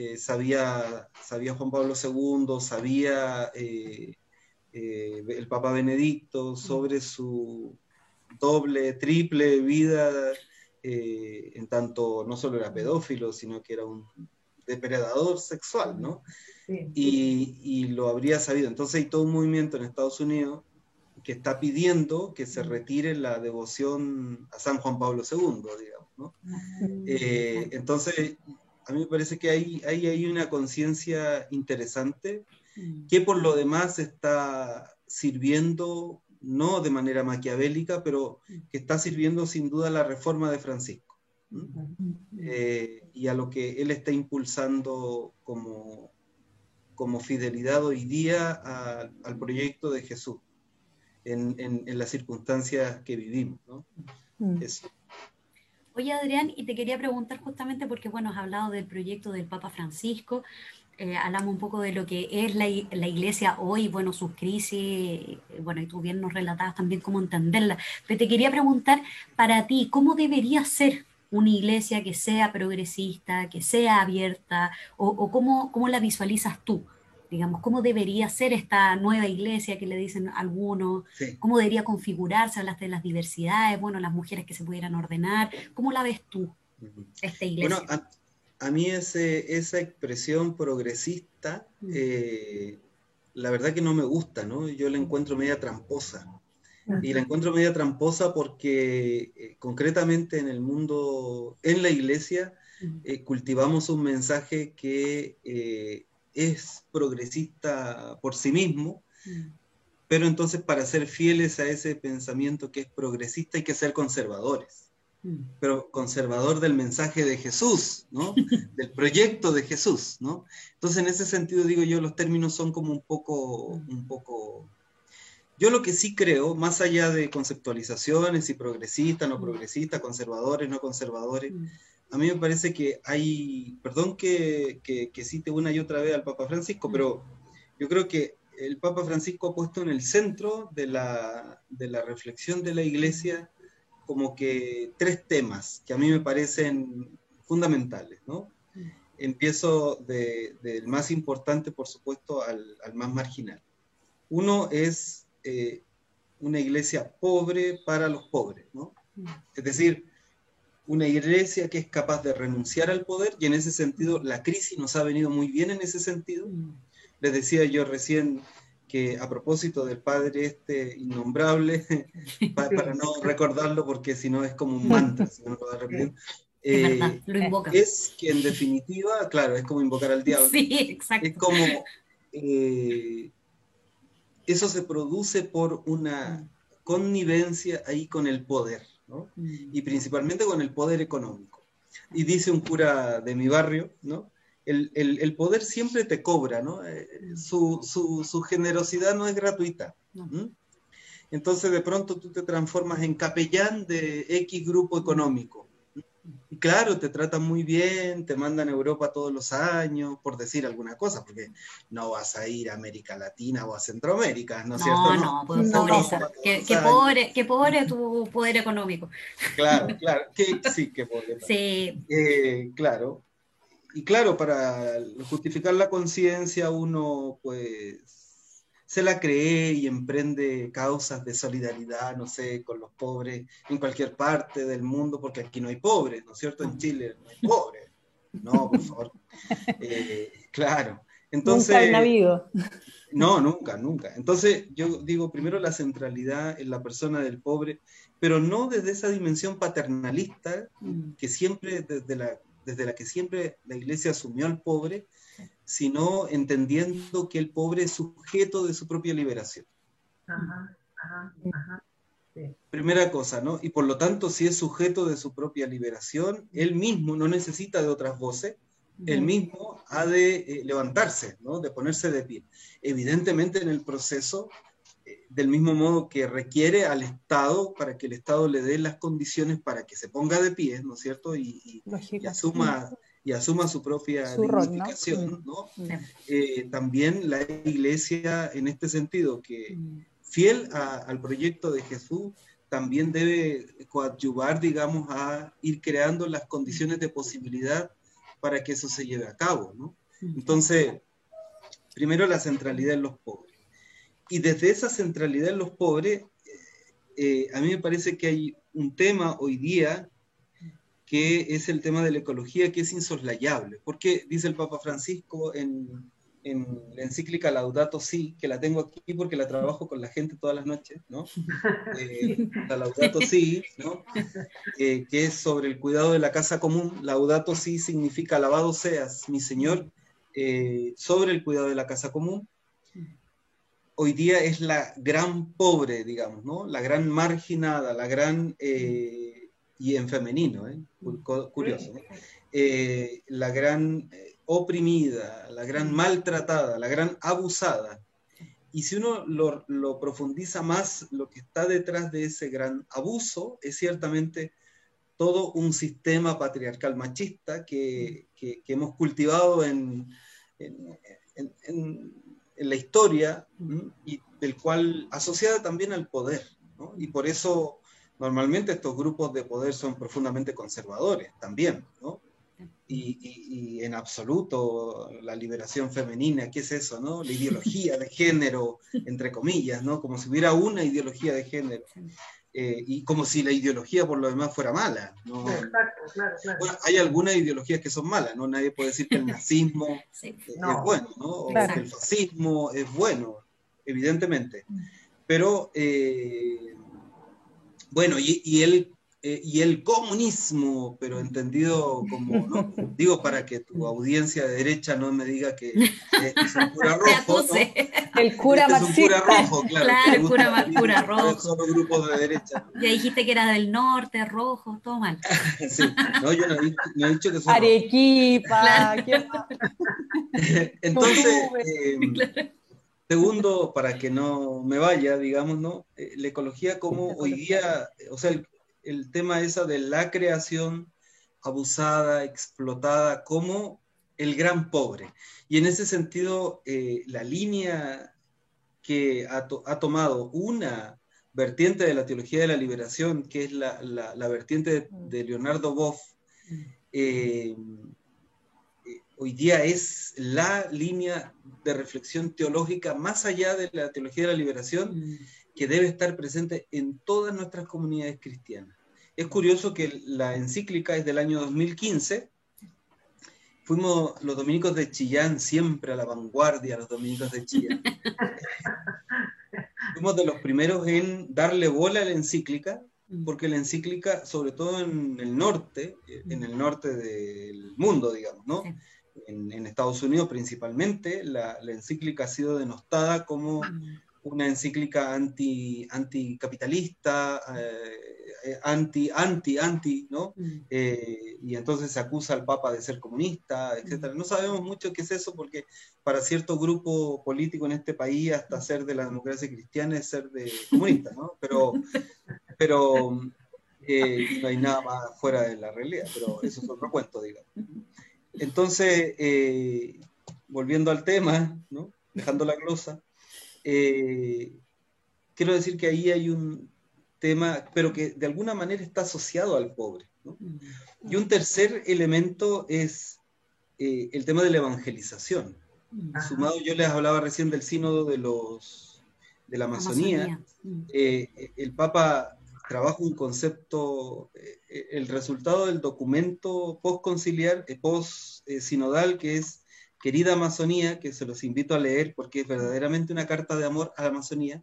eh, sabía, sabía Juan Pablo II, sabía... Eh, eh, el Papa Benedicto sobre su doble, triple vida, en tanto no solo era pedófilo, sino que era un depredador sexual, ¿no? Y, lo habría sabido. Entonces hay todo un movimiento en Estados Unidos que está pidiendo que se retire la devoción a San Juan Pablo II, digamos, ¿no? Eh, entonces, a mí me parece que hay, hay, hay una conciencia interesante Mm. que por lo demás está sirviendo, no de manera maquiavélica, pero mm. que está sirviendo sin duda la reforma de Francisco. Eh, y a lo que él está impulsando como, como fidelidad hoy día al proyecto de Jesús en, en, las circunstancias que vivimos. ¿no? Mm. Oye, Adrián, y te quería preguntar justamente porque, bueno, has hablado del proyecto del Papa Francisco, eh, hablamos un poco de lo que es la, la, iglesia hoy, bueno, sus crisis, eh, bueno, y tú bien nos relatabas también cómo entenderla. Pero te quería preguntar, para ti, ¿cómo debería ser una iglesia que sea progresista, que sea abierta, o, cómo, cómo, la visualizas tú? Digamos, ¿cómo debería ser esta nueva iglesia que le dicen algunos? ¿Cómo debería configurarse? Hablas de las diversidades, bueno, las mujeres que se pudieran ordenar. ¿Cómo la ves tú, esta iglesia? Bueno, a mí ese, esa expresión progresista, mm. eh, la verdad que no me gusta, ¿no? Yo la encuentro media tramposa. Y la encuentro media tramposa porque eh, concretamente en el mundo, en la iglesia, eh, cultivamos un mensaje que es progresista por sí mismo, mm. pero entonces para ser fieles a ese pensamiento que es progresista hay que ser conservadores pero conservador del mensaje de Jesús, ¿no? Del proyecto de Jesús, ¿no? Entonces, en ese sentido, digo yo, los términos son como un poco, un poco... Yo lo que sí creo, más allá de conceptualizaciones y progresistas, no progresistas, conservadores, no conservadores, a mí me parece que hay, perdón que, que, cite una y otra vez al Papa Francisco, pero yo creo que el Papa Francisco ha puesto en el centro de la, de la reflexión de la iglesia como que tres temas que a mí me parecen fundamentales, ¿no? Empiezo del más importante, por supuesto, al, al más marginal. Uno es eh, una iglesia pobre para los pobres, ¿no? Es decir, una iglesia que es capaz de renunciar al poder y en ese sentido la crisis nos ha venido muy bien en ese sentido. Les decía yo recién que a propósito del padre este innombrable, para, no recordarlo porque si no es como un mantra, si no lo va a repetir, eh, lo es que en definitiva, claro, es como invocar al diablo. Sí, exacto. Es como eh, eso se produce por una connivencia ahí con el poder, ¿no? Mm. Y principalmente con el poder económico. Y dice un cura de mi barrio, ¿no? El, el, poder siempre te cobra, ¿no? Eh, su, su, su, generosidad no es gratuita. Entonces de pronto tú te transformas en capellán de X grupo económico claro, te tratan muy bien, te mandan a Europa todos los años, por decir alguna cosa, porque no vas a ir a América Latina o a Centroamérica, ¿no es cierto? No, no, pues, pobreza. qué, pobre, qué pobre tu poder económico. Claro, claro, que, sí, qué pobre. Sí. Eh, claro. Y claro, para justificar la conciencia uno, pues se la cree y emprende causas de solidaridad, no sé, con los pobres en cualquier parte del mundo, porque aquí no hay pobres, ¿no es cierto? En Chile no hay pobres. No, por favor. Eh, claro. Entonces, nunca. No, nunca, nunca. Entonces, yo digo primero la centralidad en la persona del pobre, pero no desde esa dimensión paternalista mm. que siempre, desde la, desde la que siempre la iglesia asumió al pobre, sino entendiendo que el pobre es sujeto de su propia liberación. Primera cosa, ¿no? Y por lo tanto, si es sujeto de su propia liberación, él mismo no necesita de otras voces, él mismo ha de eh, levantarse, ¿no? De ponerse de pie. Evidentemente en el proceso, eh, del mismo modo que requiere al Estado para que el Estado le dé las condiciones para que se ponga de pie, ¿no es cierto? Y, y asuma y asuma su propia dignificación, ¿no? Eh, también la iglesia en este sentido, que mm. fiel al proyecto de Jesús, también debe coadyuvar, digamos, a ir creando las condiciones de posibilidad para que eso se lleve a cabo, ¿no? Entonces, primero la centralidad en los pobres. Y desde esa centralidad en los pobres, eh, a mí me parece que hay un tema hoy día que es el tema de la ecología, que es insoslayable. Porque dice el Papa Francisco en, la encíclica Laudato Si, que la tengo aquí porque la trabajo con la gente todas las noches, ¿no? Eh, la Laudato Si, ¿no? Eh, que es sobre el cuidado de la casa común. Laudato Si significa alabado seas, mi Señor, eh, sobre el cuidado de la casa común. Hoy día es la gran pobre, digamos, ¿no? La gran marginada, la gran y en femenino, ¿eh? curioso. Eh, la gran eh, oprimida, la gran maltratada, la gran abusada. Y si uno lo, profundiza más, lo que está detrás de ese gran abuso es ciertamente todo un sistema patriarcal machista que, hemos cultivado en, en, la historia y del cual asociada también al poder. Y por eso Normalmente estos grupos de poder son profundamente conservadores también, ¿no? Y, en absoluto la liberación femenina, ¿qué es eso, no? La ideología de género, entre comillas, ¿no? Como si hubiera una ideología de género. Eh, y como si la ideología por lo demás fuera mala. ¿no? Exacto, claro, claro. Bueno, hay algunas ideologías que son malas, ¿no? Nadie puede decir que el nazismo es bueno, ¿no? O que el fascismo es bueno, evidentemente. Mm. Pero eh, bueno, y, y el, eh, y el comunismo, pero entendido como, ¿no? digo para que tu audiencia de derecha no me diga que es un cura rojo. ¿no? El cura este Es un cura rojo, claro. Claro, el cura, cura rojo. Solo grupos de derecha. Ya dijiste que era del norte, rojo, todo mal. sí, no, yo no, he dicho que son Arequipa. Entonces, eh, Segundo, para que no me vaya, digamos, ¿no? Eh, la ecología como hoy día, o sea, el, tema esa de la creación abusada, explotada, como el gran pobre. Y en ese sentido, eh, la línea que ha, tomado una vertiente de la teología de la liberación, que es la, vertiente de, Leonardo Boff, eh, hoy día es la línea de reflexión teológica más allá de la teología de la liberación mm. que debe estar presente en todas nuestras comunidades cristianas. Es curioso que la encíclica es del año 2015. Fuimos los dominicos de Chillán siempre a la vanguardia, los dominicos de Chillán. Fuimos de los primeros en darle bola a la encíclica, mm. porque la encíclica, sobre todo en el norte, en el norte del mundo, digamos, ¿no? En, Estados Unidos principalmente, la, encíclica ha sido denostada como una encíclica anti, anticapitalista, eh, anti, anti, anti, ¿no? Mm. Eh, y entonces se acusa al Papa de ser comunista, etc. Mm. No sabemos mucho qué es eso porque para cierto grupo político en este país hasta ser de la democracia cristiana es ser de comunista, ¿no? Pero, pero eh, no hay nada más fuera de la realidad, pero eso es otro cuento, digamos. Entonces, eh, volviendo al tema, dejando la glosa, eh, quiero decir que ahí hay un tema, pero que de alguna manera está asociado al pobre. Y un tercer elemento es eh, el tema de la evangelización. Sumado, yo les hablaba recién del sínodo de los de la Amazonía. el Papa trabaja un concepto, eh, eh, el resultado del documento post-conciliar, eh, post-sinodal, que es Querida Amazonía, que se los invito a leer porque es verdaderamente una carta de amor a la Amazonía.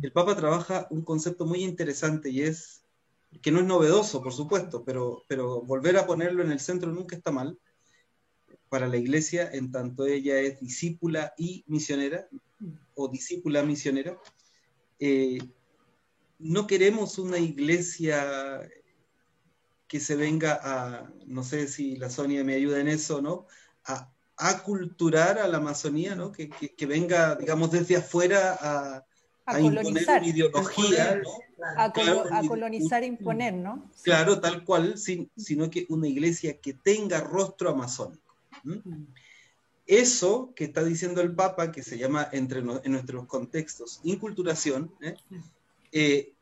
El Papa trabaja un concepto muy interesante y es, que no es novedoso, por supuesto, pero volver a ponerlo en el centro nunca está mal para la iglesia, en tanto ella es discípula y misionera, o discípula misionera no queremos una iglesia que se venga a, no sé si la Sonia me ayuda en eso, ¿no? A aculturar a la Amazonía, ¿no? Que, venga, digamos, desde afuera a, a, imponer una ideología, ¿no? A, colonizar e imponer, ¿no? Claro, tal cual, sino que una iglesia que tenga rostro amazónico. Mm. Eso que está diciendo el Papa, que se llama entre en nuestros contextos inculturación, ¿eh? Eh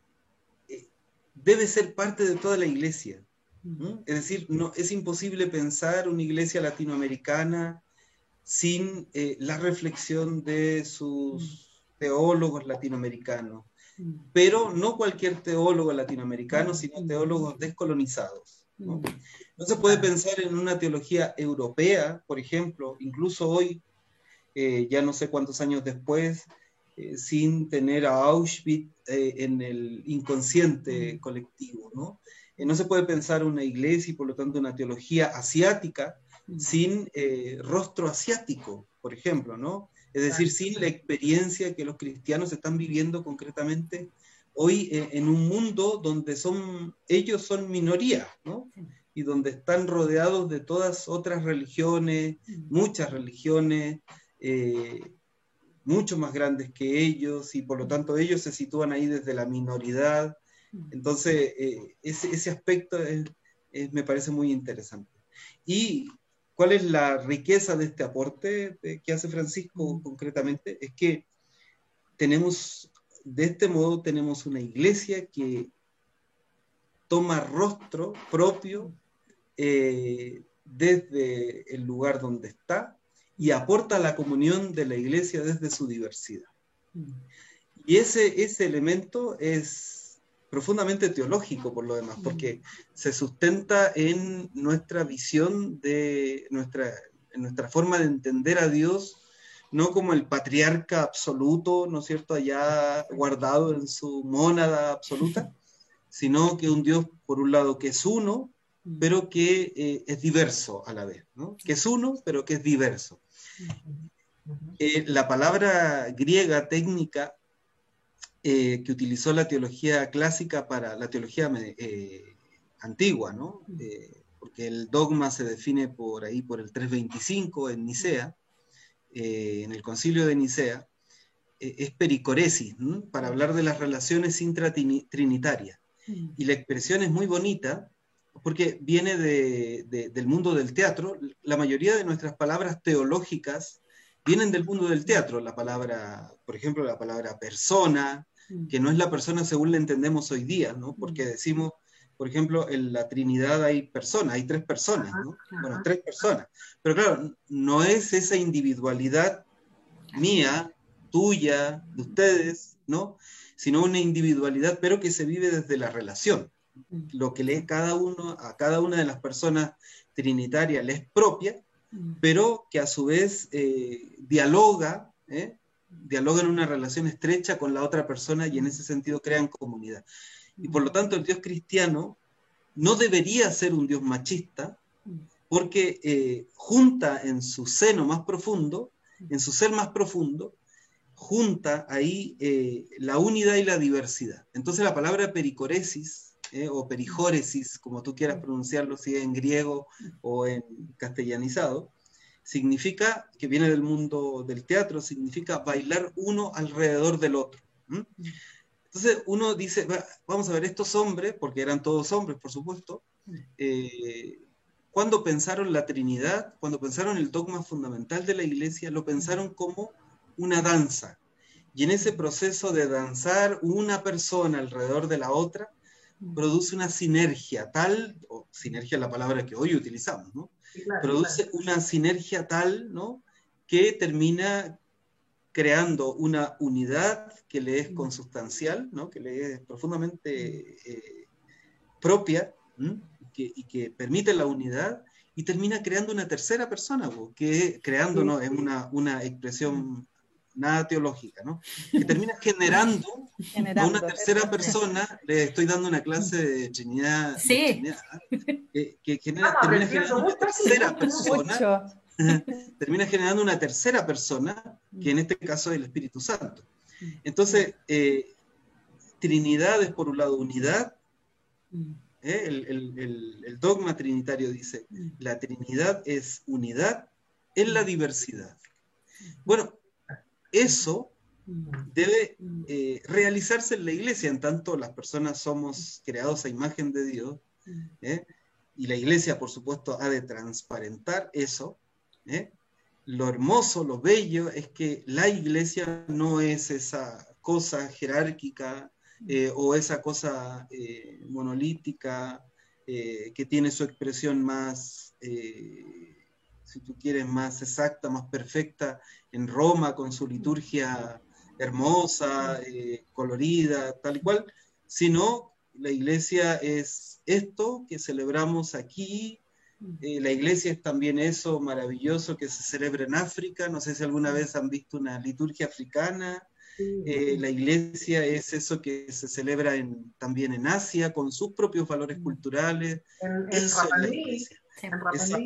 debe ser parte de toda la iglesia. Es decir, no, es imposible pensar una iglesia latinoamericana sin eh, la reflexión de sus teólogos latinoamericanos. Pero no cualquier teólogo latinoamericano, sino teólogos descolonizados. ¿no? se puede pensar en una teología europea, por ejemplo, incluso hoy, eh, ya no sé cuántos años después, eh, sin tener a Auschwitz eh, en el inconsciente colectivo, ¿no? Eh, no se puede pensar una iglesia y por lo tanto una teología asiática sin rostro asiático, por ejemplo, ¿no? Es decir, sin la experiencia que los cristianos están viviendo concretamente hoy en un mundo donde son, ellos son minoría, ¿no? Y donde están rodeados de todas otras religiones, muchas religiones, mucho más grandes que ellos y por lo tanto ellos se sitúan ahí desde la minoridad. Entonces, eh, ese, aspecto me parece muy interesante. ¿Y cuál es la riqueza de este aporte que hace Francisco concretamente? Es que tenemos, de este modo, tenemos una iglesia que toma rostro propio eh, desde el lugar donde está y aporta la comunión de la iglesia desde su diversidad. Y ese, ese elemento es profundamente teológico por lo demás, porque se sustenta en nuestra visión de nuestra, en nuestra forma de entender a Dios, no como el patriarca absoluto, ¿no es cierto?, allá guardado en su mónada absoluta, sino que un Dios, por un lado, que es uno, pero que eh, es diverso a la vez, ¿no? que es uno, pero que es diverso. Eh, la palabra griega técnica eh, que utilizó la teología clásica para la teología eh, antigua, ¿no? porque el dogma se define por ahí, por el 325 en Nicea, en el concilio de Nicea, es pericoresis, para hablar de las relaciones intratrinitarias. Y la expresión es muy bonita porque viene del mundo del teatro. La mayoría de nuestras palabras teológicas vienen del mundo del teatro. La palabra, por ejemplo, la palabra persona, mm. que no es la persona según la entendemos hoy día, ¿no? Porque decimos, por ejemplo, en la Trinidad hay personas, hay tres personas, ¿no? Bueno, tres personas. Pero claro, no es esa individualidad mía, tuya, de ustedes, ¿no? Sino una individualidad, pero que se vive desde la relación. Mm. Lo que lee cada uno, a cada una de las personas trinitarias le es propia, mm. pero que a su vez eh, dialoga, ¿eh? dialoga en una relación estrecha con la otra persona y en ese sentido crean comunidad. Y por lo tanto el Dios cristiano no debería ser un Dios machista, porque eh, junta en su seno más profundo, en su ser más profundo, junta ahí eh, la unidad y la diversidad. Entonces la palabra pericoresis eh, o perijóresis, como tú quieras pronunciarlo, si en griego o en castellanizado, significa, que viene del mundo del teatro, significa bailar uno alrededor del otro. Entonces uno dice, vamos a ver, estos hombres, porque eran todos hombres, por supuesto, eh, cuando pensaron la Trinidad, cuando pensaron el dogma fundamental de la iglesia, lo pensaron como una danza. Y en ese proceso de danzar una persona alrededor de la otra, produce una sinergia tal, o sinergia es la palabra que hoy utilizamos, ¿no? produce una sinergia tal, ¿no? Que termina creando una unidad que le es consustancial, ¿no? que le es profundamente eh, propia y que permite la unidad y termina creando una tercera persona, que creando ¿no? es una, una expresión nada teológica, ¿no? que termina generando, una tercera persona, le estoy dando una clase de Trinidad, sí. que, genera, termina generando una tercera persona termina generando una tercera persona, que en este caso es el Espíritu Santo. Entonces, eh, Trinidad es por un lado unidad, ¿eh? el, dogma trinitario dice, la Trinidad es unidad en la diversidad. Bueno, eso debe eh, realizarse en la iglesia, en tanto las personas somos creados a imagen de Dios, y la iglesia, por supuesto, ha de transparentar eso, ¿eh? Lo hermoso, lo bello es que la iglesia no es esa cosa jerárquica eh, o esa cosa eh, monolítica que tiene su expresión más, si tú quieres, más exacta, más perfecta en Roma con su liturgia hermosa, colorida, tal y cual, sino la iglesia es esto que celebramos aquí eh, la iglesia es también eso maravilloso que se celebra en África. No sé si alguna vez han visto una liturgia africana. Eh, la iglesia es eso que se celebra en, también en Asia con sus propios valores culturales. En, en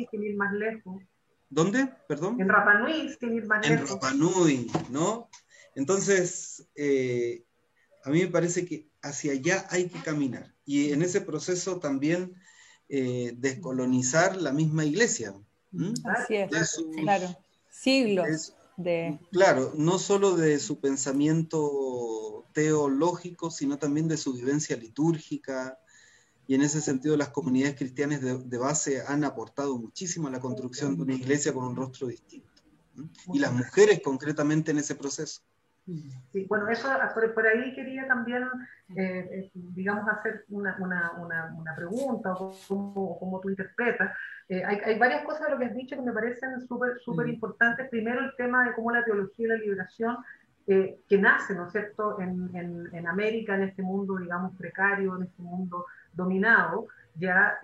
sin ir más lejos. ¿Dónde? Perdón. En Rapa Nui. En Rapa Nui, ¿no? Entonces, eh, a mí me parece que hacia allá hay que caminar. Y en ese proceso también eh, descolonizar la misma iglesia. Así es, claro, siglos de... Claro, no solo de su pensamiento teológico, sino también de su vivencia litúrgica, y en ese sentido las comunidades cristianas de, base han aportado muchísimo a la construcción de una iglesia con un rostro distinto. Y las mujeres concretamente en ese proceso. Sí, bueno, eso por, ahí quería también, eh, eh, digamos, hacer una, una, una, pregunta o cómo, tú interpretas. Eh, hay, hay, varias cosas de lo que has dicho que me parecen súper súper importantes. Primero, el tema de cómo la teología y la liberación, que nace, ¿no es cierto?, en, en, en, América, en este mundo, digamos, precario, en este mundo dominado, ya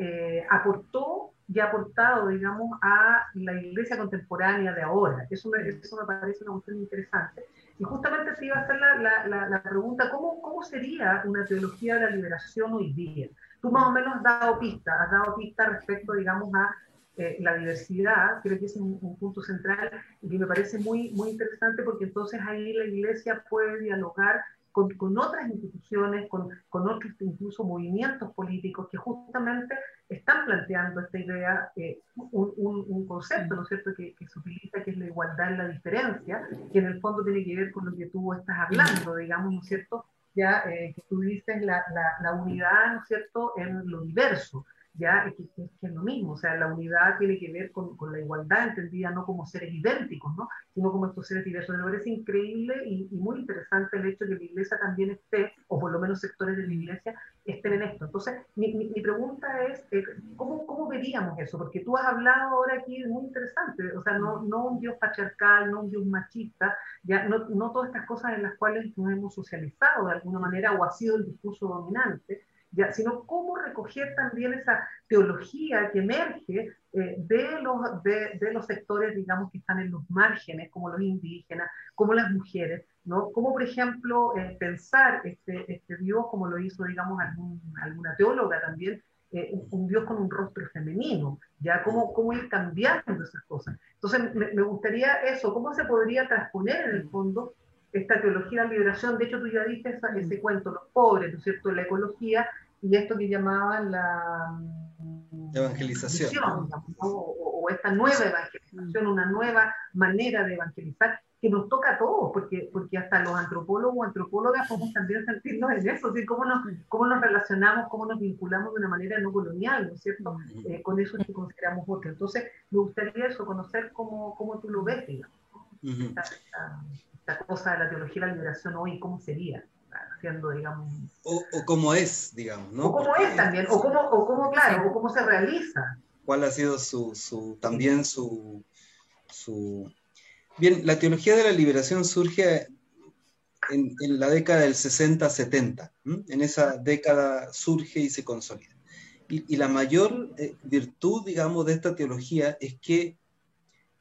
aportó y ha aportado, digamos, a la iglesia contemporánea de ahora. Eso me, eso me parece una cuestión interesante. Y justamente se iba a hacer la, la, la, pregunta, ¿cómo, ¿cómo, sería una teología de la liberación hoy día? Tú más o menos has dado pista, has dado pista respecto, digamos, a eh, la diversidad, creo que es un, punto central y que me parece muy, muy interesante porque entonces ahí la iglesia puede dialogar con, con otras instituciones, con, con, otros incluso movimientos políticos que justamente están planteando esta idea, eh, un, un, concepto, ¿no es cierto?, que, que, se utiliza, que es la igualdad en la diferencia, que en el fondo tiene que ver con lo que tú estás hablando, digamos, ¿no es cierto?, ya eh, que tú dices la, la, la, unidad, ¿no es cierto?, en lo diverso. Ya es que, es lo mismo, o sea, la unidad tiene que ver con, con, la igualdad, entendida no como seres idénticos, ¿no? sino como estos seres diversos. Me parece increíble y, y, muy interesante el hecho de que la iglesia también esté, o por lo menos sectores de la iglesia, estén en esto. Entonces, mi, mi, pregunta es, eh, ¿cómo, ¿cómo, veríamos eso? Porque tú has hablado ahora aquí, muy interesante, o sea, no, no un Dios patriarcal, no un Dios machista, ya no, no todas estas cosas en las cuales nos hemos socializado de alguna manera o ha sido el discurso dominante, ya, sino cómo recoger también esa teología que emerge eh, de, los, de, de, los sectores, digamos, que están en los márgenes, como los indígenas, como las mujeres, ¿no? Como, por ejemplo, eh, pensar este, este Dios, como lo hizo, digamos, algún, alguna teóloga también, eh, un, Dios con un rostro femenino, ya cómo, cómo ir cambiando esas cosas. Entonces, me, me, gustaría eso, cómo se podría transponer en el fondo esta teología de la liberación, de hecho tú ya diste ese, ese cuento, los pobres, ¿no es cierto?, la ecología, y esto que llamaban la evangelización, o, esta nueva evangelización, una nueva manera de evangelizar que nos toca a todos, porque, porque hasta los antropólogos o antropólogas podemos también sentirnos en eso, ¿sí? cómo, nos, cómo nos relacionamos, cómo nos vinculamos de una manera no colonial, ¿no es cierto? Eh, con eso es que consideramos otro. Entonces, me gustaría eso, conocer cómo, cómo tú lo ves, digamos, esta, esta, cosa de la teología de la liberación hoy, cómo sería digamos... O, o cómo es, digamos, ¿no? O cómo es también, o cómo, o cómo claro, o cómo se realiza. ¿Cuál ha sido su, su también su, su... Bien, la teología de la liberación surge en, en la década del 60-70. En esa década surge y se consolida. Y, y la mayor eh, virtud, digamos, de esta teología es que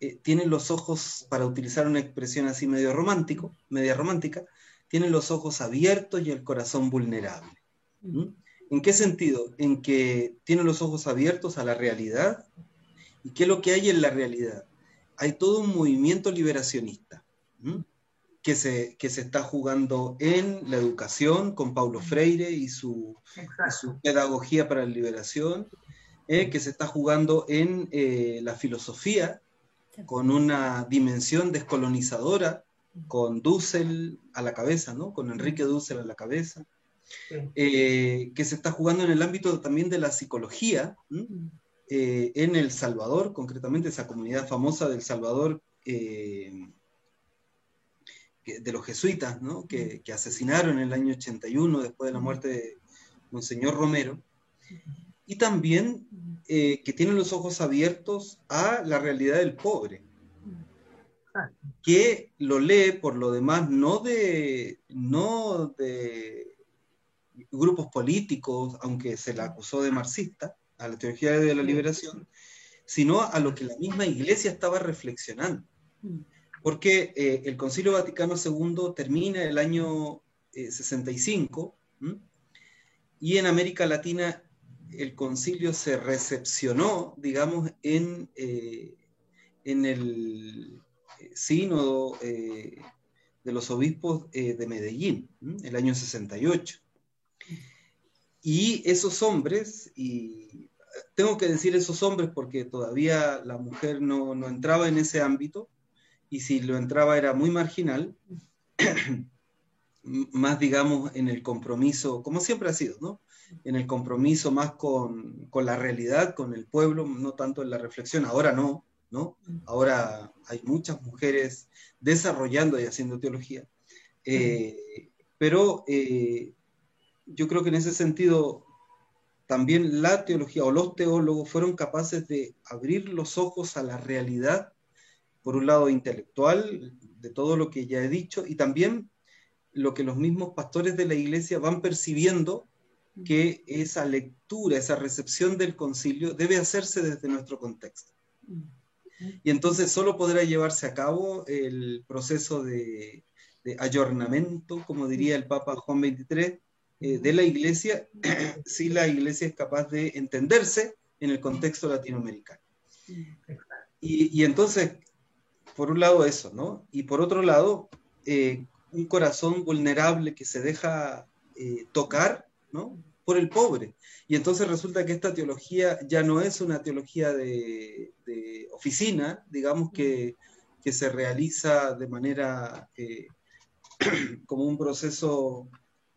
eh, tiene los ojos, para utilizar una expresión así medio romántico, media romántica, tiene los ojos abiertos y el corazón vulnerable. ¿Mm? ¿En qué sentido? En que tiene los ojos abiertos a la realidad. ¿Y qué es lo que hay en la realidad? Hay todo un movimiento liberacionista que se, que se está jugando en la educación con Paulo Freire y su, su pedagogía para la liberación, eh, que se está jugando en eh, la filosofía con una dimensión descolonizadora con Dussel a la cabeza, ¿no? Con Enrique Dussel a la cabeza, eh, que se está jugando en el ámbito también de la psicología, eh, en El Salvador, concretamente esa comunidad famosa del Salvador eh, de los jesuitas, ¿no? Que, que, asesinaron en el año 81 después de la muerte de Monseñor Romero, y también que tienen los ojos abiertos a la realidad del pobre que lo lee por lo demás no de, no de grupos políticos, aunque se la acusó de marxista, a la teología de la liberación, sino a lo que la misma iglesia estaba reflexionando. Porque eh, el Concilio Vaticano II termina el año 65 eh, y en América Latina el concilio se recepcionó, digamos, en, eh, en el sínodo eh, de los obispos eh, de Medellín, el año 68. Y esos hombres, y tengo que decir esos hombres porque todavía la mujer no, no entraba en ese ámbito, y si lo entraba era muy marginal, más digamos en el compromiso, como siempre ha sido, ¿no? En el compromiso más con, con la realidad, con el pueblo, no tanto en la reflexión, ahora no, Ahora hay muchas mujeres desarrollando y haciendo teología. Eh, pero eh, yo creo que en ese sentido también la teología o los teólogos fueron capaces de abrir los ojos a la realidad, por un lado intelectual, de todo lo que ya he dicho, y también lo que los mismos pastores de la iglesia van percibiendo que esa lectura, esa recepción del concilio debe hacerse desde nuestro contexto. Y entonces solo podrá llevarse a cabo el proceso de, de ayornamiento, como diría el Papa Juan XXIII, eh, de la Iglesia, si la Iglesia es capaz de entenderse en el contexto latinoamericano. Y, y entonces, por un lado eso, ¿no? Y por otro lado, eh, un corazón vulnerable que se deja eh, tocar, ¿no? Por el pobre. Y entonces resulta que esta teología ya no es una teología de, oficina, digamos que, se realiza de manera eh, como un proceso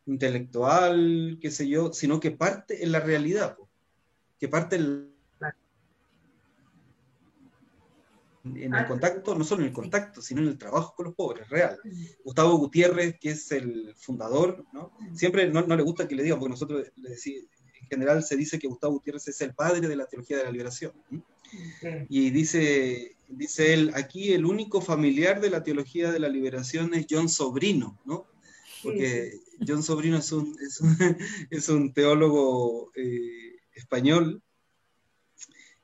intelectual, qué sé yo, sino que parte en la realidad. que parte en el ah, contacto, no solo en el contacto, sino en el trabajo con los pobres, real. Gustavo Gutiérrez, que es el fundador, ¿no? siempre no, le gusta que le digan, porque nosotros le decimos, en general se dice que Gustavo Gutiérrez es el padre de la teología de la liberación. Y dice, dice él, aquí el único familiar de la teología de la liberación es John Sobrino, ¿no? Porque John Sobrino es un, es un, teólogo eh, español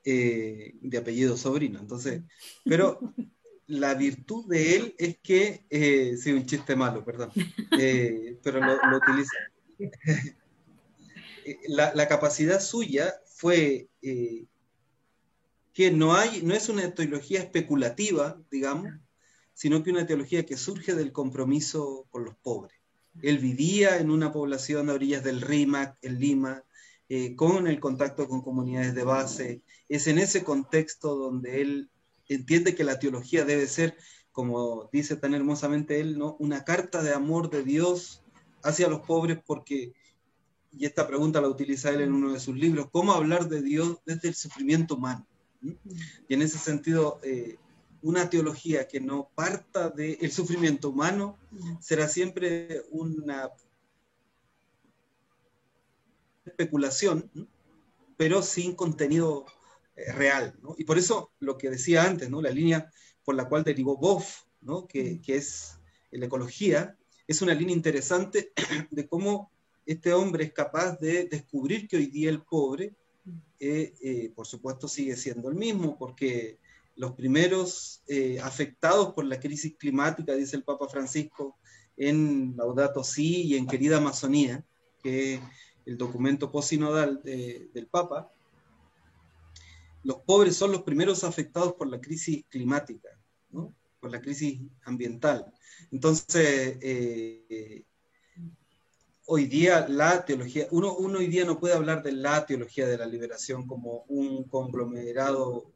eh, de apellido Sobrino. Entonces, pero la virtud de él es que, eh, sí, un chiste malo, perdón, pero lo, lo utiliza. la, la, capacidad suya fue que no, es una teología especulativa, digamos, sino que una teología que surge del compromiso con los pobres. Él vivía en una población a orillas del Rímac, en Lima, eh, con el contacto con comunidades de base. Es en ese contexto donde él entiende que la teología debe ser, como dice tan hermosamente él, ¿no? una carta de amor de Dios hacia los pobres, porque, y esta pregunta la utiliza él en uno de sus libros, ¿cómo hablar de Dios desde el sufrimiento humano? Y en ese sentido, eh, una teología que no parta del sufrimiento humano será siempre una especulación, pero sin contenido eh, real. Y por eso lo que decía antes, ¿no? la línea por la cual derivó Boff, ¿no? que, que es la ecología, es una línea interesante de cómo este hombre es capaz de descubrir que hoy día el pobre eh, eh, por supuesto sigue siendo el mismo, porque los primeros eh, afectados por la crisis climática, dice el Papa Francisco, en Laudato Si y en Querida Amazonía, que es el documento posinodal del Papa, los pobres son los primeros afectados por la crisis climática, por la crisis ambiental. Entonces, hoy día la teología, uno, uno, hoy día no puede hablar de la teología de la liberación como un conglomerado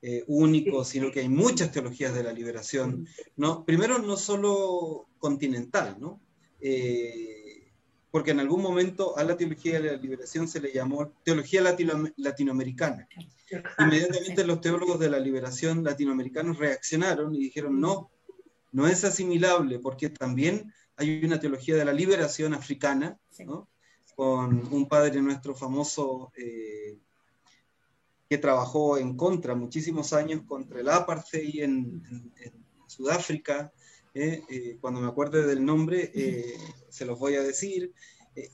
eh, único, sino que hay muchas teologías de la liberación. ¿no? Primero, no solo continental, ¿no? Eh, porque en algún momento a la teología de la liberación se le llamó teología latinoamericana. Inmediatamente los teólogos de la liberación latinoamericanos reaccionaron y dijeron, no, no es asimilable, porque también hay una teología de la liberación africana, con un padre nuestro famoso eh, que trabajó en contra muchísimos años contra el apartheid en, en, Sudáfrica. Eh, eh, cuando me acuerde del nombre, se los voy a decir.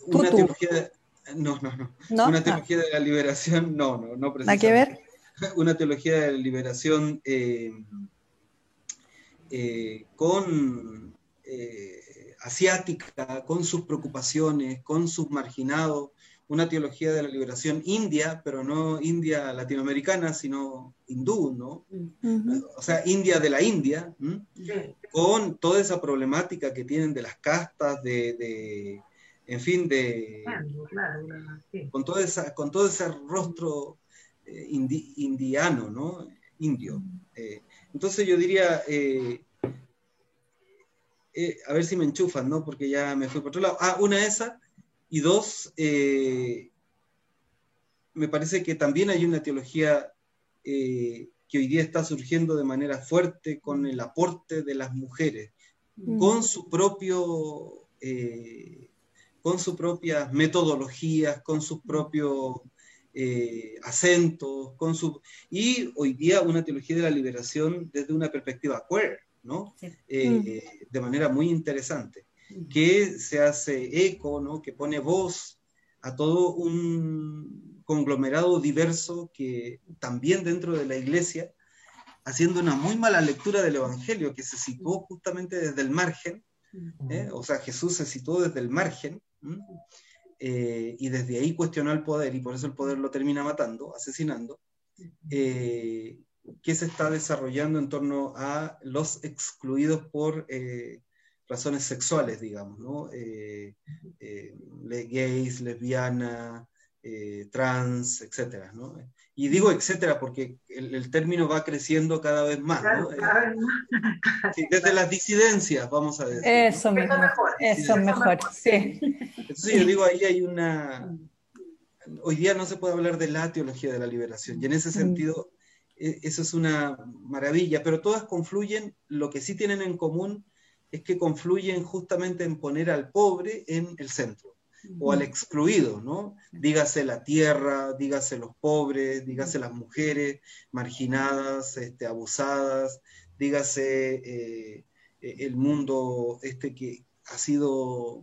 una teología de, no, no, no, Una teología de la liberación, no, no, no precisamente. que ver? Una teología de la liberación con asiática, con sus preocupaciones, con sus marginados, una teología de la liberación india, pero no india latinoamericana, sino hindú, ¿no? O sea, India de la India, con toda esa problemática que tienen de las castas, de, en fin, de... con, todo esa, con todo ese rostro eh, indiano, ¿no? Indio. Eh, entonces yo diría, eh, eh, a ver si me enchufan, ¿no? Porque ya me fui por otro lado. Ah, una esa. Y dos, eh, me parece que también hay una teología eh, que hoy día está surgiendo de manera fuerte con el aporte de las mujeres, mm. con su propio, con sus propias metodologías, con sus propios acentos, con su y hoy día una teología de la liberación desde una perspectiva queer. Eh, mm. de manera muy interesante, mm. que se hace eco, ¿no? que pone voz a todo un conglomerado diverso que también dentro de la iglesia, haciendo una muy mala lectura del Evangelio, que se situó justamente desde el margen, ¿eh? o sea, Jesús se situó desde el margen, eh, y desde ahí cuestionó el poder, y por eso el poder lo termina matando, asesinando, que se está desarrollando en torno a los excluidos por eh, razones sexuales, digamos, ¿no? Eh, eh, gays, lesbianas, trans, etcétera, ¿no? Y digo etcétera porque el, término va creciendo cada vez más, ¿no? desde las disidencias, vamos a decir. Eso mejor, eso mejor, sí. Entonces yo digo, ahí hay una hoy día no se puede hablar de la teología de la liberación, y en ese mm. sentido, eso es una maravilla, pero todas confluyen, lo que sí tienen en común es que confluyen justamente en poner al pobre en el centro o al excluido, ¿no? Dígase la tierra, dígase los pobres, dígase las mujeres marginadas, este, abusadas, dígase eh, el mundo este que ha sido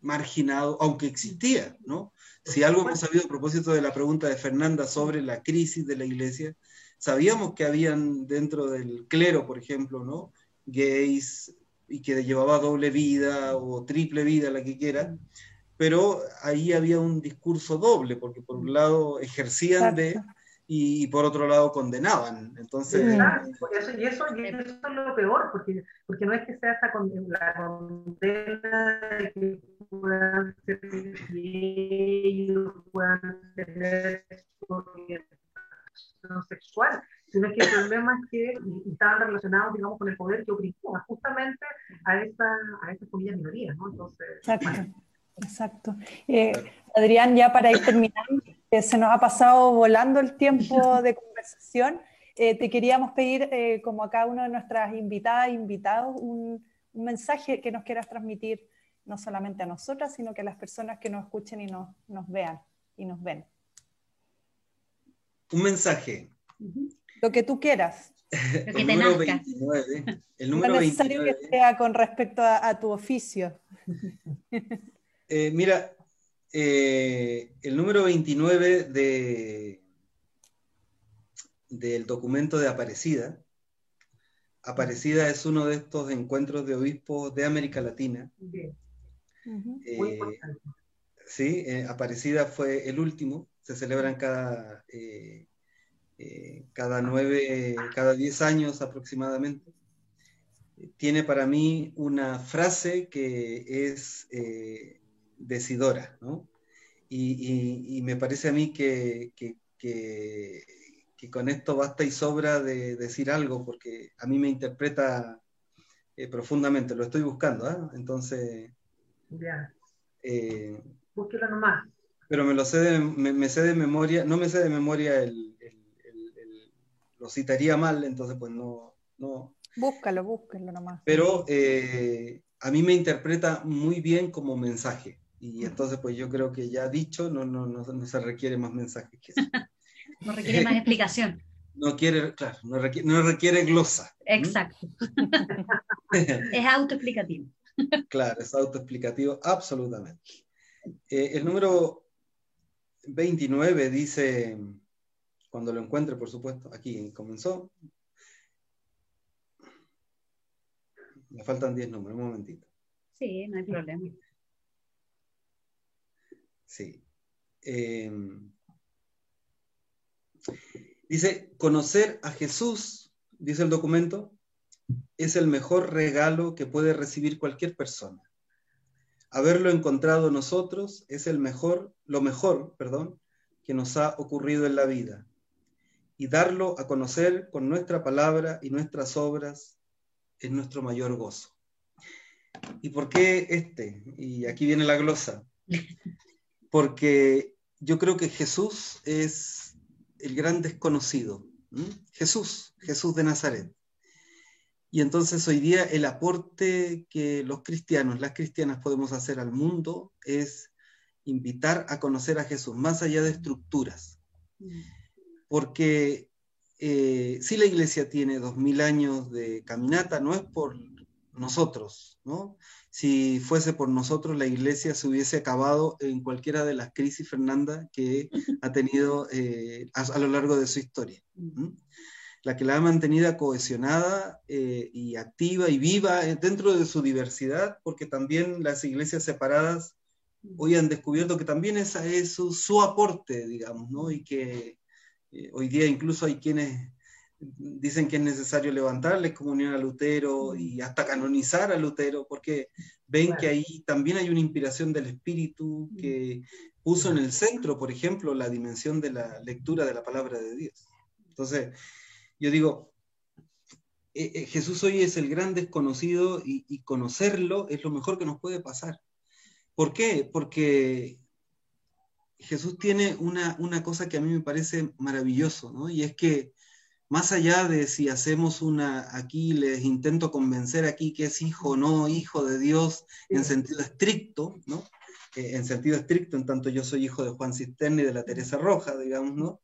marginado, aunque existía, ¿no? Si algo hemos sabido a propósito de la pregunta de Fernanda sobre la crisis de la iglesia, sabíamos que habían dentro del clero, por ejemplo, ¿no? Gays, y que llevaba doble vida o triple vida, la que quiera, pero ahí había un discurso doble, porque por un lado ejercían de y, por otro lado condenaban. Entonces, y, eso, y, eso, es lo peor, porque, porque no es que sea esa condena, la condena de que puedan ser ellos puedan tener sexual, sino que el problema es que estaban relacionados, digamos, con el poder que oprimía justamente a, esa, a esas comillas minorías, ¿no? Entonces, exacto, exacto. Eh, Adrián, ya para ir terminando, eh, se nos ha pasado volando el tiempo de conversación. Eh, te queríamos pedir, como a cada una de nuestras invitadas invitados, un, un, mensaje que nos quieras transmitir, no solamente a nosotras, sino que a las personas que nos escuchen y nos, nos vean y nos ven. Un mensaje. Lo que tú quieras. Lo que te nazca. el número no es necesario que sea con respecto a, tu oficio. Eh, mira, eh, el número 29 de, del documento de Aparecida. Aparecida es uno de estos encuentros de obispos de América Latina. Eh, sí, Aparecida fue el último, se celebran cada eh, cada nueve, cada diez años aproximadamente, tiene para mí una frase que es eh, decidora, ¿no? Y, me parece a mí que, que, con esto basta y sobra de decir algo, porque a mí me interpreta eh, profundamente, lo estoy buscando, ¿ah? Entonces... Ya. Búsquelo nomás. Pero me lo sé me, sé de memoria, no me sé de memoria el, lo citaría mal, entonces pues no... no. Búscalo, búscalo nomás. Pero eh, a mí me interpreta muy bien como mensaje. Y entonces pues yo creo que ya dicho, no, no, no, se requiere más mensaje que eso. no requiere más explicación. No quiere, claro, no requiere, no requiere glosa. Exacto. es autoexplicativo. Claro, es autoexplicativo, absolutamente. Eh, el número 29 dice, cuando lo encuentre, por supuesto. Aquí comenzó. Me faltan 10 números, un momentito. Sí, no hay problema. Sí. Em, dice, conocer a Jesús, dice el documento, es el mejor regalo que puede recibir cualquier persona. Haberlo encontrado nosotros es el mejor, lo mejor, perdón, que nos ha ocurrido en la vida y darlo a conocer con nuestra palabra y nuestras obras es nuestro mayor gozo. ¿Y por qué este? Y aquí viene la glosa. Porque yo creo que Jesús es el gran desconocido. Jesús, Jesús de Nazaret. Y entonces hoy día el aporte que los cristianos, las cristianas podemos hacer al mundo es invitar a conocer a Jesús, más allá de estructuras. Porque eh, si la iglesia tiene dos mil años de caminata, no es por nosotros, ¿no? Si fuese por nosotros, la iglesia se hubiese acabado en cualquiera de las crisis, Fernanda, que ha tenido eh, a, lo largo de su historia. La que la ha mantenido cohesionada eh, y activa y viva dentro de su diversidad, porque también las iglesias separadas hoy han descubierto que también esa es su, su aporte, digamos, ¿no? Y que eh, hoy día incluso hay quienes dicen que es necesario levantarle comunión a Lutero y hasta canonizar a Lutero, porque ven que ahí también hay una inspiración del Espíritu que puso en el centro, por ejemplo, la dimensión de la lectura de la palabra de Dios. Entonces, yo digo, eh, eh, Jesús hoy es el gran desconocido y, y conocerlo es lo mejor que nos puede pasar. ¿Por qué? Porque Jesús tiene una, una, cosa que a mí me parece maravilloso, ¿no? Y es que más allá de si hacemos una, aquí les intento convencer aquí que es hijo o no hijo de Dios en sentido estricto, ¿no? Eh, en sentido estricto, en tanto yo soy hijo de Juan Cisterna y de la Teresa Roja, digamos, ¿no?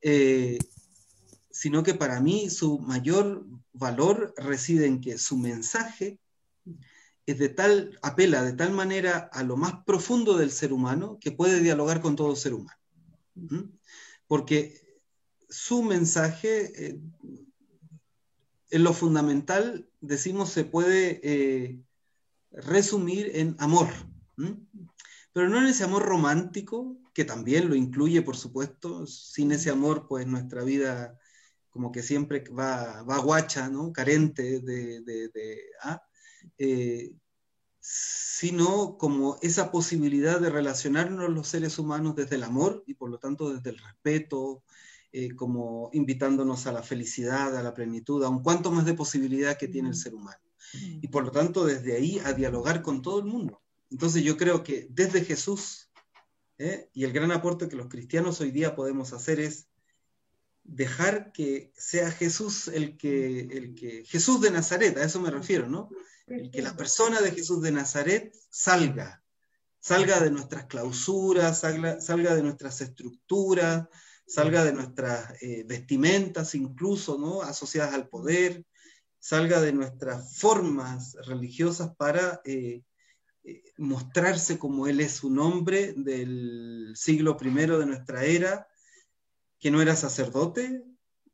Eh, sino que para mí su mayor valor reside en que su mensaje es de tal, apela de tal manera a lo más profundo del ser humano que puede dialogar con todo ser humano. Porque su mensaje, eh, en lo fundamental, decimos, se puede eh, resumir en amor. Pero no en ese amor romántico, que también lo incluye, por supuesto. Sin ese amor, pues nuestra vida como que siempre va, va guacha, ¿no? Carente de... de, ¿ah? eh, sino como esa posibilidad de relacionarnos los seres humanos desde el amor y por lo tanto desde el respeto, eh, como invitándonos a la felicidad, a la plenitud, a un cuanto más de posibilidad que tiene el ser humano. Y por lo tanto desde ahí a dialogar con todo el mundo. Entonces yo creo que desde Jesús, ¿eh? y el gran aporte que los cristianos hoy día podemos hacer es dejar que sea Jesús el que, el que, Jesús de Nazaret, a eso me refiero, ¿no? El que la persona de Jesús de Nazaret salga, salga de nuestras clausuras, salga, salga de nuestras estructuras, salga de nuestras eh, vestimentas incluso, ¿no? Asociadas al poder, salga de nuestras formas religiosas para eh, eh, mostrarse como Él es un hombre del siglo I de nuestra era, que no era sacerdote,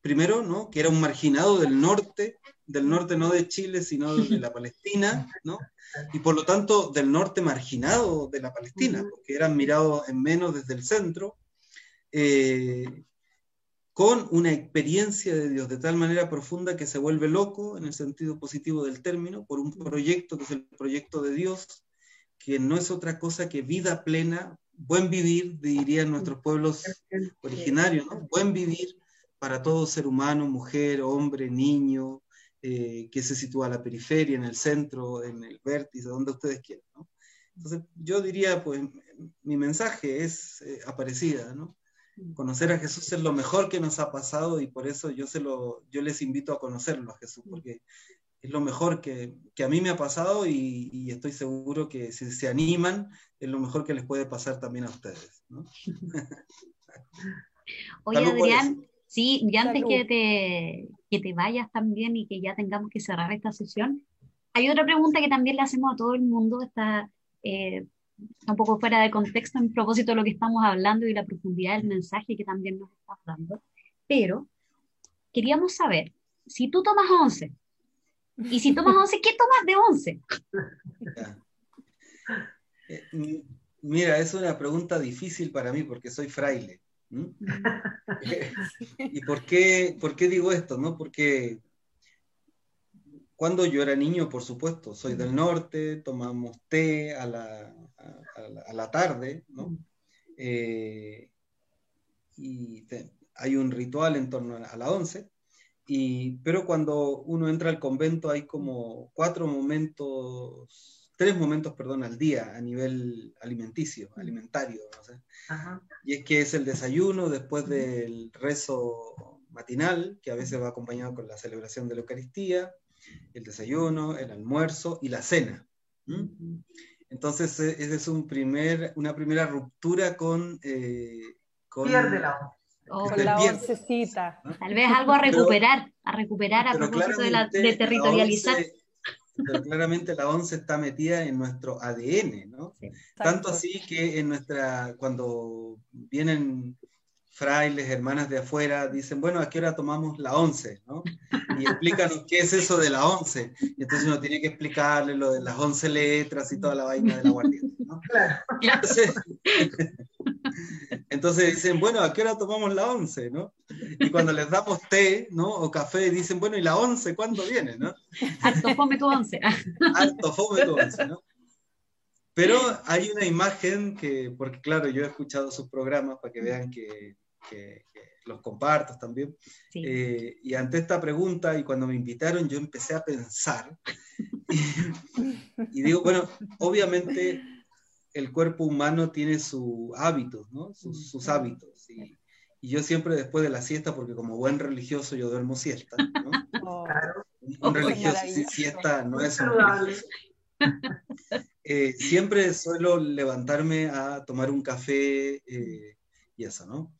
primero, ¿no? que era un marginado del norte, del norte no de Chile, sino de la Palestina, ¿no? y por lo tanto del norte marginado de la Palestina, porque eran mirados en menos desde el centro, eh, con una experiencia de Dios de tal manera profunda que se vuelve loco, en el sentido positivo del término, por un proyecto que es el proyecto de Dios, que no es otra cosa que vida plena, buen vivir, dirían nuestros pueblos originarios, ¿no? buen vivir para todo ser humano, mujer, hombre, niño, eh, que se sitúa a la periferia, en el centro, en el vértice, donde ustedes quieran. ¿no? Entonces, yo diría, pues, mi mensaje es eh, aparecida, ¿no? Conocer a Jesús es lo mejor que nos ha pasado y por eso yo, se lo, yo les invito a conocerlo a Jesús, porque es lo mejor que, que, a mí me ha pasado y, estoy seguro que si se animan, es lo mejor que les puede pasar también a ustedes. ¿no? Oye, Adrián, sí, y antes que te, que te vayas también y que ya tengamos que cerrar esta sesión, hay otra pregunta que también le hacemos a todo el mundo, está eh, un poco fuera de contexto en propósito de lo que estamos hablando y la profundidad del mensaje que también nos estás dando, pero queríamos saber, si tú tomas 11, y si tomas 11, ¿qué tomas de 11? Eh, mira, es una pregunta difícil para mí porque soy fraile. ¿Y por qué, por qué digo esto? No? Porque cuando yo era niño, por supuesto, soy del norte, tomamos té a la, a, la, tarde, ¿no? Eh, y hay un ritual en torno a la 11, pero cuando uno entra al convento hay como cuatro momentos, tres momentos, perdón, al día a nivel alimenticio, alimentario. Y es que es el desayuno después del rezo matinal, que a veces va acompañado con la celebración de la Eucaristía, el desayuno, el almuerzo y la cena. Entonces, e, esa es un primer, una primera ruptura con... Eh, con Pierde la Oh, con la oncecita. Tal vez algo a recuperar, a recuperar a propósito de, la, de territorializar. Pero claramente la once está metida en nuestro ADN, ¿no? Tanto así que en nuestra, cuando vienen frailes, hermanas de afuera, dicen, bueno, ¿a qué hora tomamos la once? ¿no? Y explícanos qué es eso de la once. Y entonces uno tiene que explicarle lo de las once letras y toda la vaina de la guardia. ¿no? Claro. Entonces, entonces, dicen, bueno, ¿a qué hora tomamos la once? ¿no? Y cuando les damos té ¿no? o café, dicen, bueno, ¿y la once cuándo viene? ¿no? Harto fome tu once. Harto fome tu once, ¿no? Pero hay una imagen que, porque claro, yo he escuchado sus programas para que vean que que, los comparto también. Eh, y ante esta pregunta, y cuando me invitaron, yo empecé a pensar. y, digo, bueno, obviamente el cuerpo humano tiene sus hábitos, ¿no? Sus, hábitos. Y, yo siempre después de la siesta, porque como buen religioso yo duermo siesta, ¿no? Oh. un religioso sin siesta no es un religioso. Eh, siempre suelo levantarme a tomar un café eh, y eso, ¿no?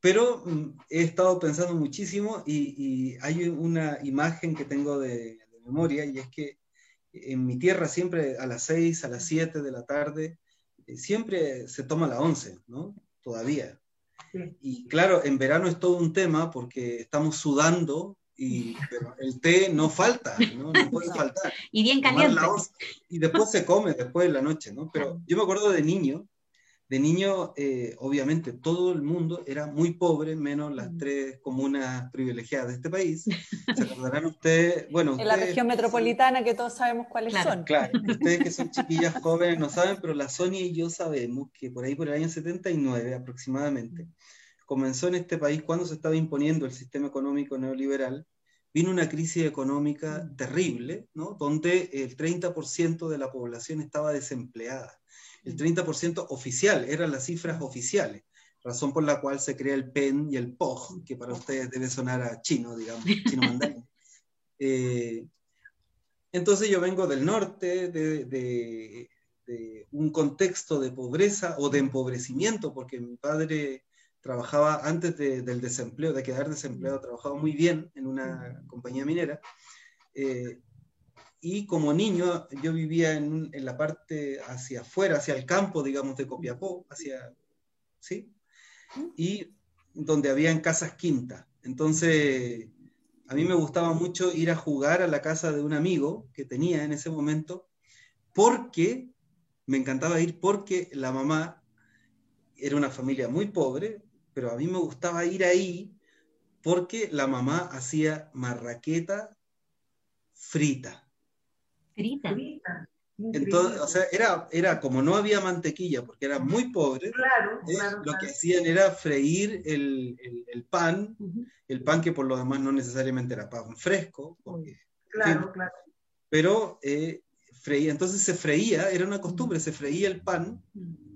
Pero mm, he estado pensando muchísimo y, hay una imagen que tengo de, memoria y es que en mi tierra siempre a las 6, a las 7 de la tarde, eh, siempre se toma la 11, ¿no? Todavía. Y claro, en verano es todo un tema porque estamos sudando y el té no falta, ¿no? no puede faltar. y bien caliente. Y después se come, después de la noche, ¿no? Pero yo me acuerdo de niño, de niño, eh, obviamente, todo el mundo era muy pobre, menos las tres comunas privilegiadas de este país. Se acordarán ustedes, bueno... En la región metropolitana, que todos sabemos cuáles son. Claro, ustedes que son chiquillas jóvenes no saben, pero la Sonia y yo sabemos que por ahí, por el año 79 aproximadamente, comenzó en este país cuando se estaba imponiendo el sistema económico neoliberal, vino una crisis económica terrible, ¿no? donde el 30% de la población estaba desempleada. El 30% mm. oficial, eran las cifras oficiales, razón por la cual se crea el PEN y el POG, que para ustedes debe sonar a chino, digamos, chino mandarín. Eh, entonces yo vengo del norte, de, de, un contexto de pobreza o de empobrecimiento, porque mi padre trabajaba antes del desempleo, de quedar desempleado, trabajaba muy bien en una compañía minera. Eh, y como niño yo vivía en, la parte hacia afuera, hacia el campo, digamos, de Copiapó, hacia, ¿sí? Y donde había en casas quinta. Entonces, a mí me gustaba mucho ir a jugar a la casa de un amigo que tenía en ese momento, porque me encantaba ir porque la mamá era una familia muy pobre, pero a mí me gustaba ir ahí porque la mamá hacía marraqueta frita. Frita. Entonces, o sea, era, era como no había mantequilla, porque era muy pobre, eh, lo que hacían era freír el, pan, el pan que por lo demás no necesariamente era pan fresco, claro, claro. pero eh, freía, entonces se freía, era una costumbre, se freía el pan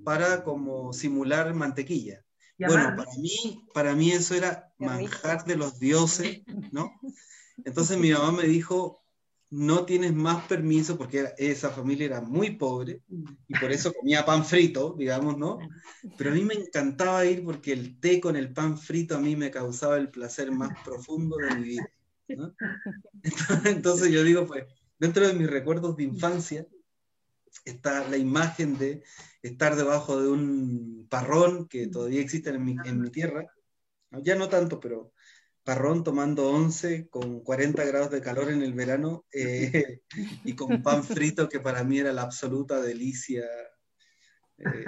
para como simular mantequilla. Bueno, para mí, para mí eso era manjar de los dioses, ¿no? Entonces mi mamá me dijo, no tienes más permiso, porque esa familia era muy pobre y por eso comía pan frito, digamos, ¿no? Pero a mí me encantaba ir porque el té con el pan frito a mí me causaba el placer más profundo de mi vida. ¿no? Entonces yo digo, pues, dentro de mis recuerdos de infancia está la imagen de estar debajo de un parrón que todavía existe en mi, en mi tierra, ya no tanto, pero parrón tomando once con 40 grados de calor en el verano eh, y con pan frito que para mí era la absoluta delicia. Eh,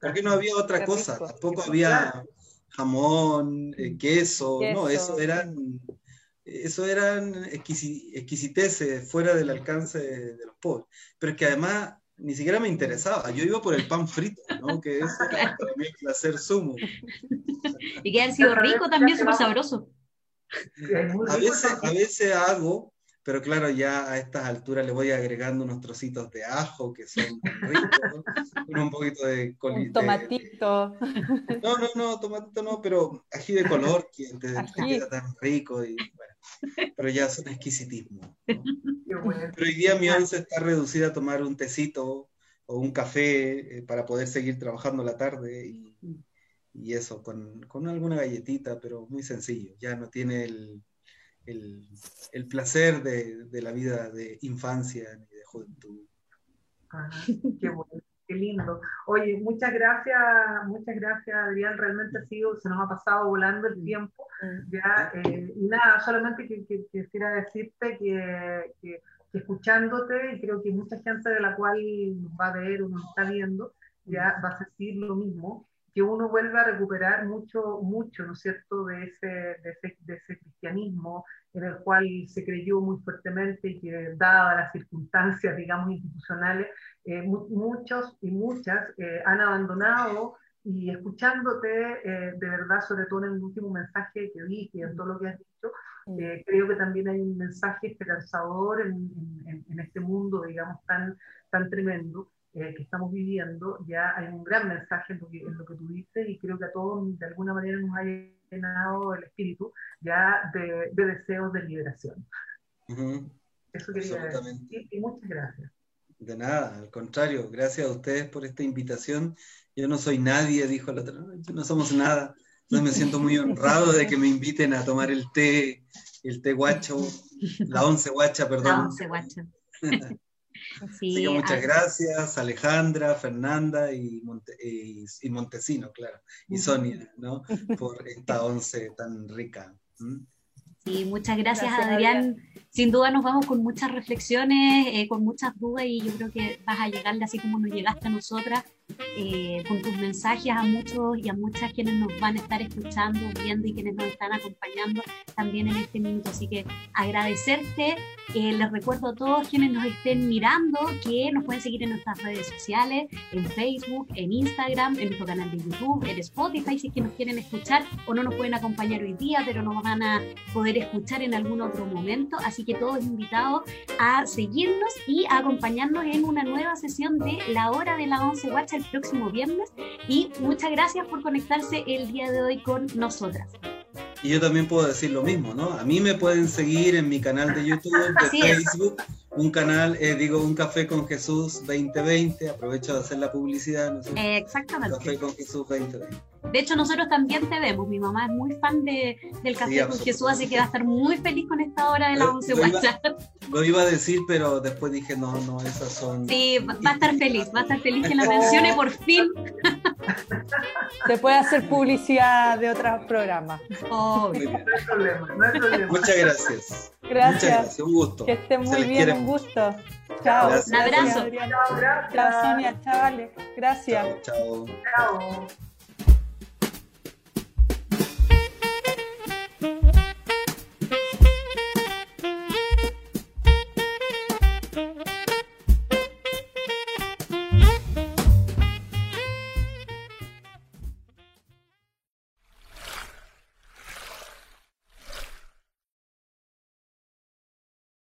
porque no había otra cosa, tampoco había jamón, eh, queso, no, eso eran, eso eran exquisiteces fuera del alcance de, de los pobres. Pero es que además ni siquiera me interesaba. Yo iba por el pan frito, ¿no? Que es para mí el placer sumo. Y que ha sido rico también, súper sabroso. A veces, a veces hago, pero claro, ya a estas alturas le voy agregando unos trocitos de ajo que son ricos, un poquito de Un tomatito. No, no, no, tomatito no, pero ají de color que te, queda tan rico y bueno, pero ya son exquisitismo. Pero hoy día mi once está reducida a tomar un tecito o un café eh, para poder seguir trabajando la tarde y, y eso, con, con, alguna galletita, pero muy sencillo. Ya no tiene el, el, el placer de, de, la vida de infancia ni de juventud. qué bueno, qué lindo. Oye, muchas gracias, muchas gracias Adrián, realmente ha sido, se nos ha pasado volando el tiempo. Ya, eh, y nada, solamente que, que, quisiera decirte que, que, escuchándote, y creo que mucha gente de la cual nos va a ver o nos está viendo, ya va a decir lo mismo, que uno vuelva a recuperar mucho, mucho, ¿no es cierto?, de ese, de ese, de ese cristianismo en el cual se creyó muy fuertemente y que, dadas las circunstancias, digamos, institucionales, eh, muchos y muchas eh, han abandonado y escuchándote, eh, de verdad, sobre todo en el último mensaje que y en todo lo que has dicho, creo que también hay un mensaje esperanzador en, en, en, este mundo, digamos, tan, tan tremendo. Eh, que estamos viviendo, ya hay un gran mensaje en lo, que, en lo que tú dices y creo que a todos de alguna manera nos ha llenado el espíritu ya de, deseos de liberación. Eso quería decir y muchas gracias. De nada, al contrario, gracias a ustedes por esta invitación. Yo no soy nadie, dijo el otro, no, somos nada. Entonces me siento muy honrado de que me inviten a tomar el té, el té guacho, la once guacha, perdón. La once guacha. Así que muchas gracias, Alejandra, Fernanda y, y, Montesino, claro, y Sonia, ¿no? Por esta once tan rica. Sí, muchas gracias, Adrián. Sin duda nos vamos con muchas reflexiones, eh, con muchas dudas y yo creo que vas a llegarle así como nos llegaste a nosotras eh, con tus mensajes a muchos y a muchas quienes nos van a estar escuchando, viendo y quienes nos están acompañando también en este minuto. Así que agradecerte. Les recuerdo a todos quienes nos estén mirando que nos pueden seguir en nuestras redes sociales, en Facebook, en Instagram, en nuestro canal de YouTube, en Spotify, si es que nos quieren escuchar o no nos pueden acompañar hoy día, pero nos van a poder escuchar en algún otro momento. Así que todos invitados a seguirnos y a acompañarnos en una nueva sesión de La Hora de la Once Watch el próximo viernes y muchas gracias por conectarse el día de hoy con nosotras. Y yo también puedo decir lo mismo, ¿no? A mí me pueden seguir en mi canal de YouTube, de Facebook, un canal, eh, digo, Un Café con Jesús 2020, aprovecho de hacer la publicidad. ¿no? exactamente. Café con Jesús 2020. De hecho, nosotros también te vemos. Mi mamá es muy fan de, del Café con Jesús, así que va a estar muy feliz con esta hora de la once lo, lo iba a decir, pero después dije, no, no, esas son... Sí, va a estar feliz, va a estar feliz que la mencione por fin. Se puede hacer publicidad de otros programas. Oh, no hay problema, no hay problema. Muchas gracias. Gracias. Muchas gracias, un gusto. Que estén muy bien, un gusto. Chao. Un abrazo. Chao, Chao, Sonia. Chao, Gracias. chao. chao.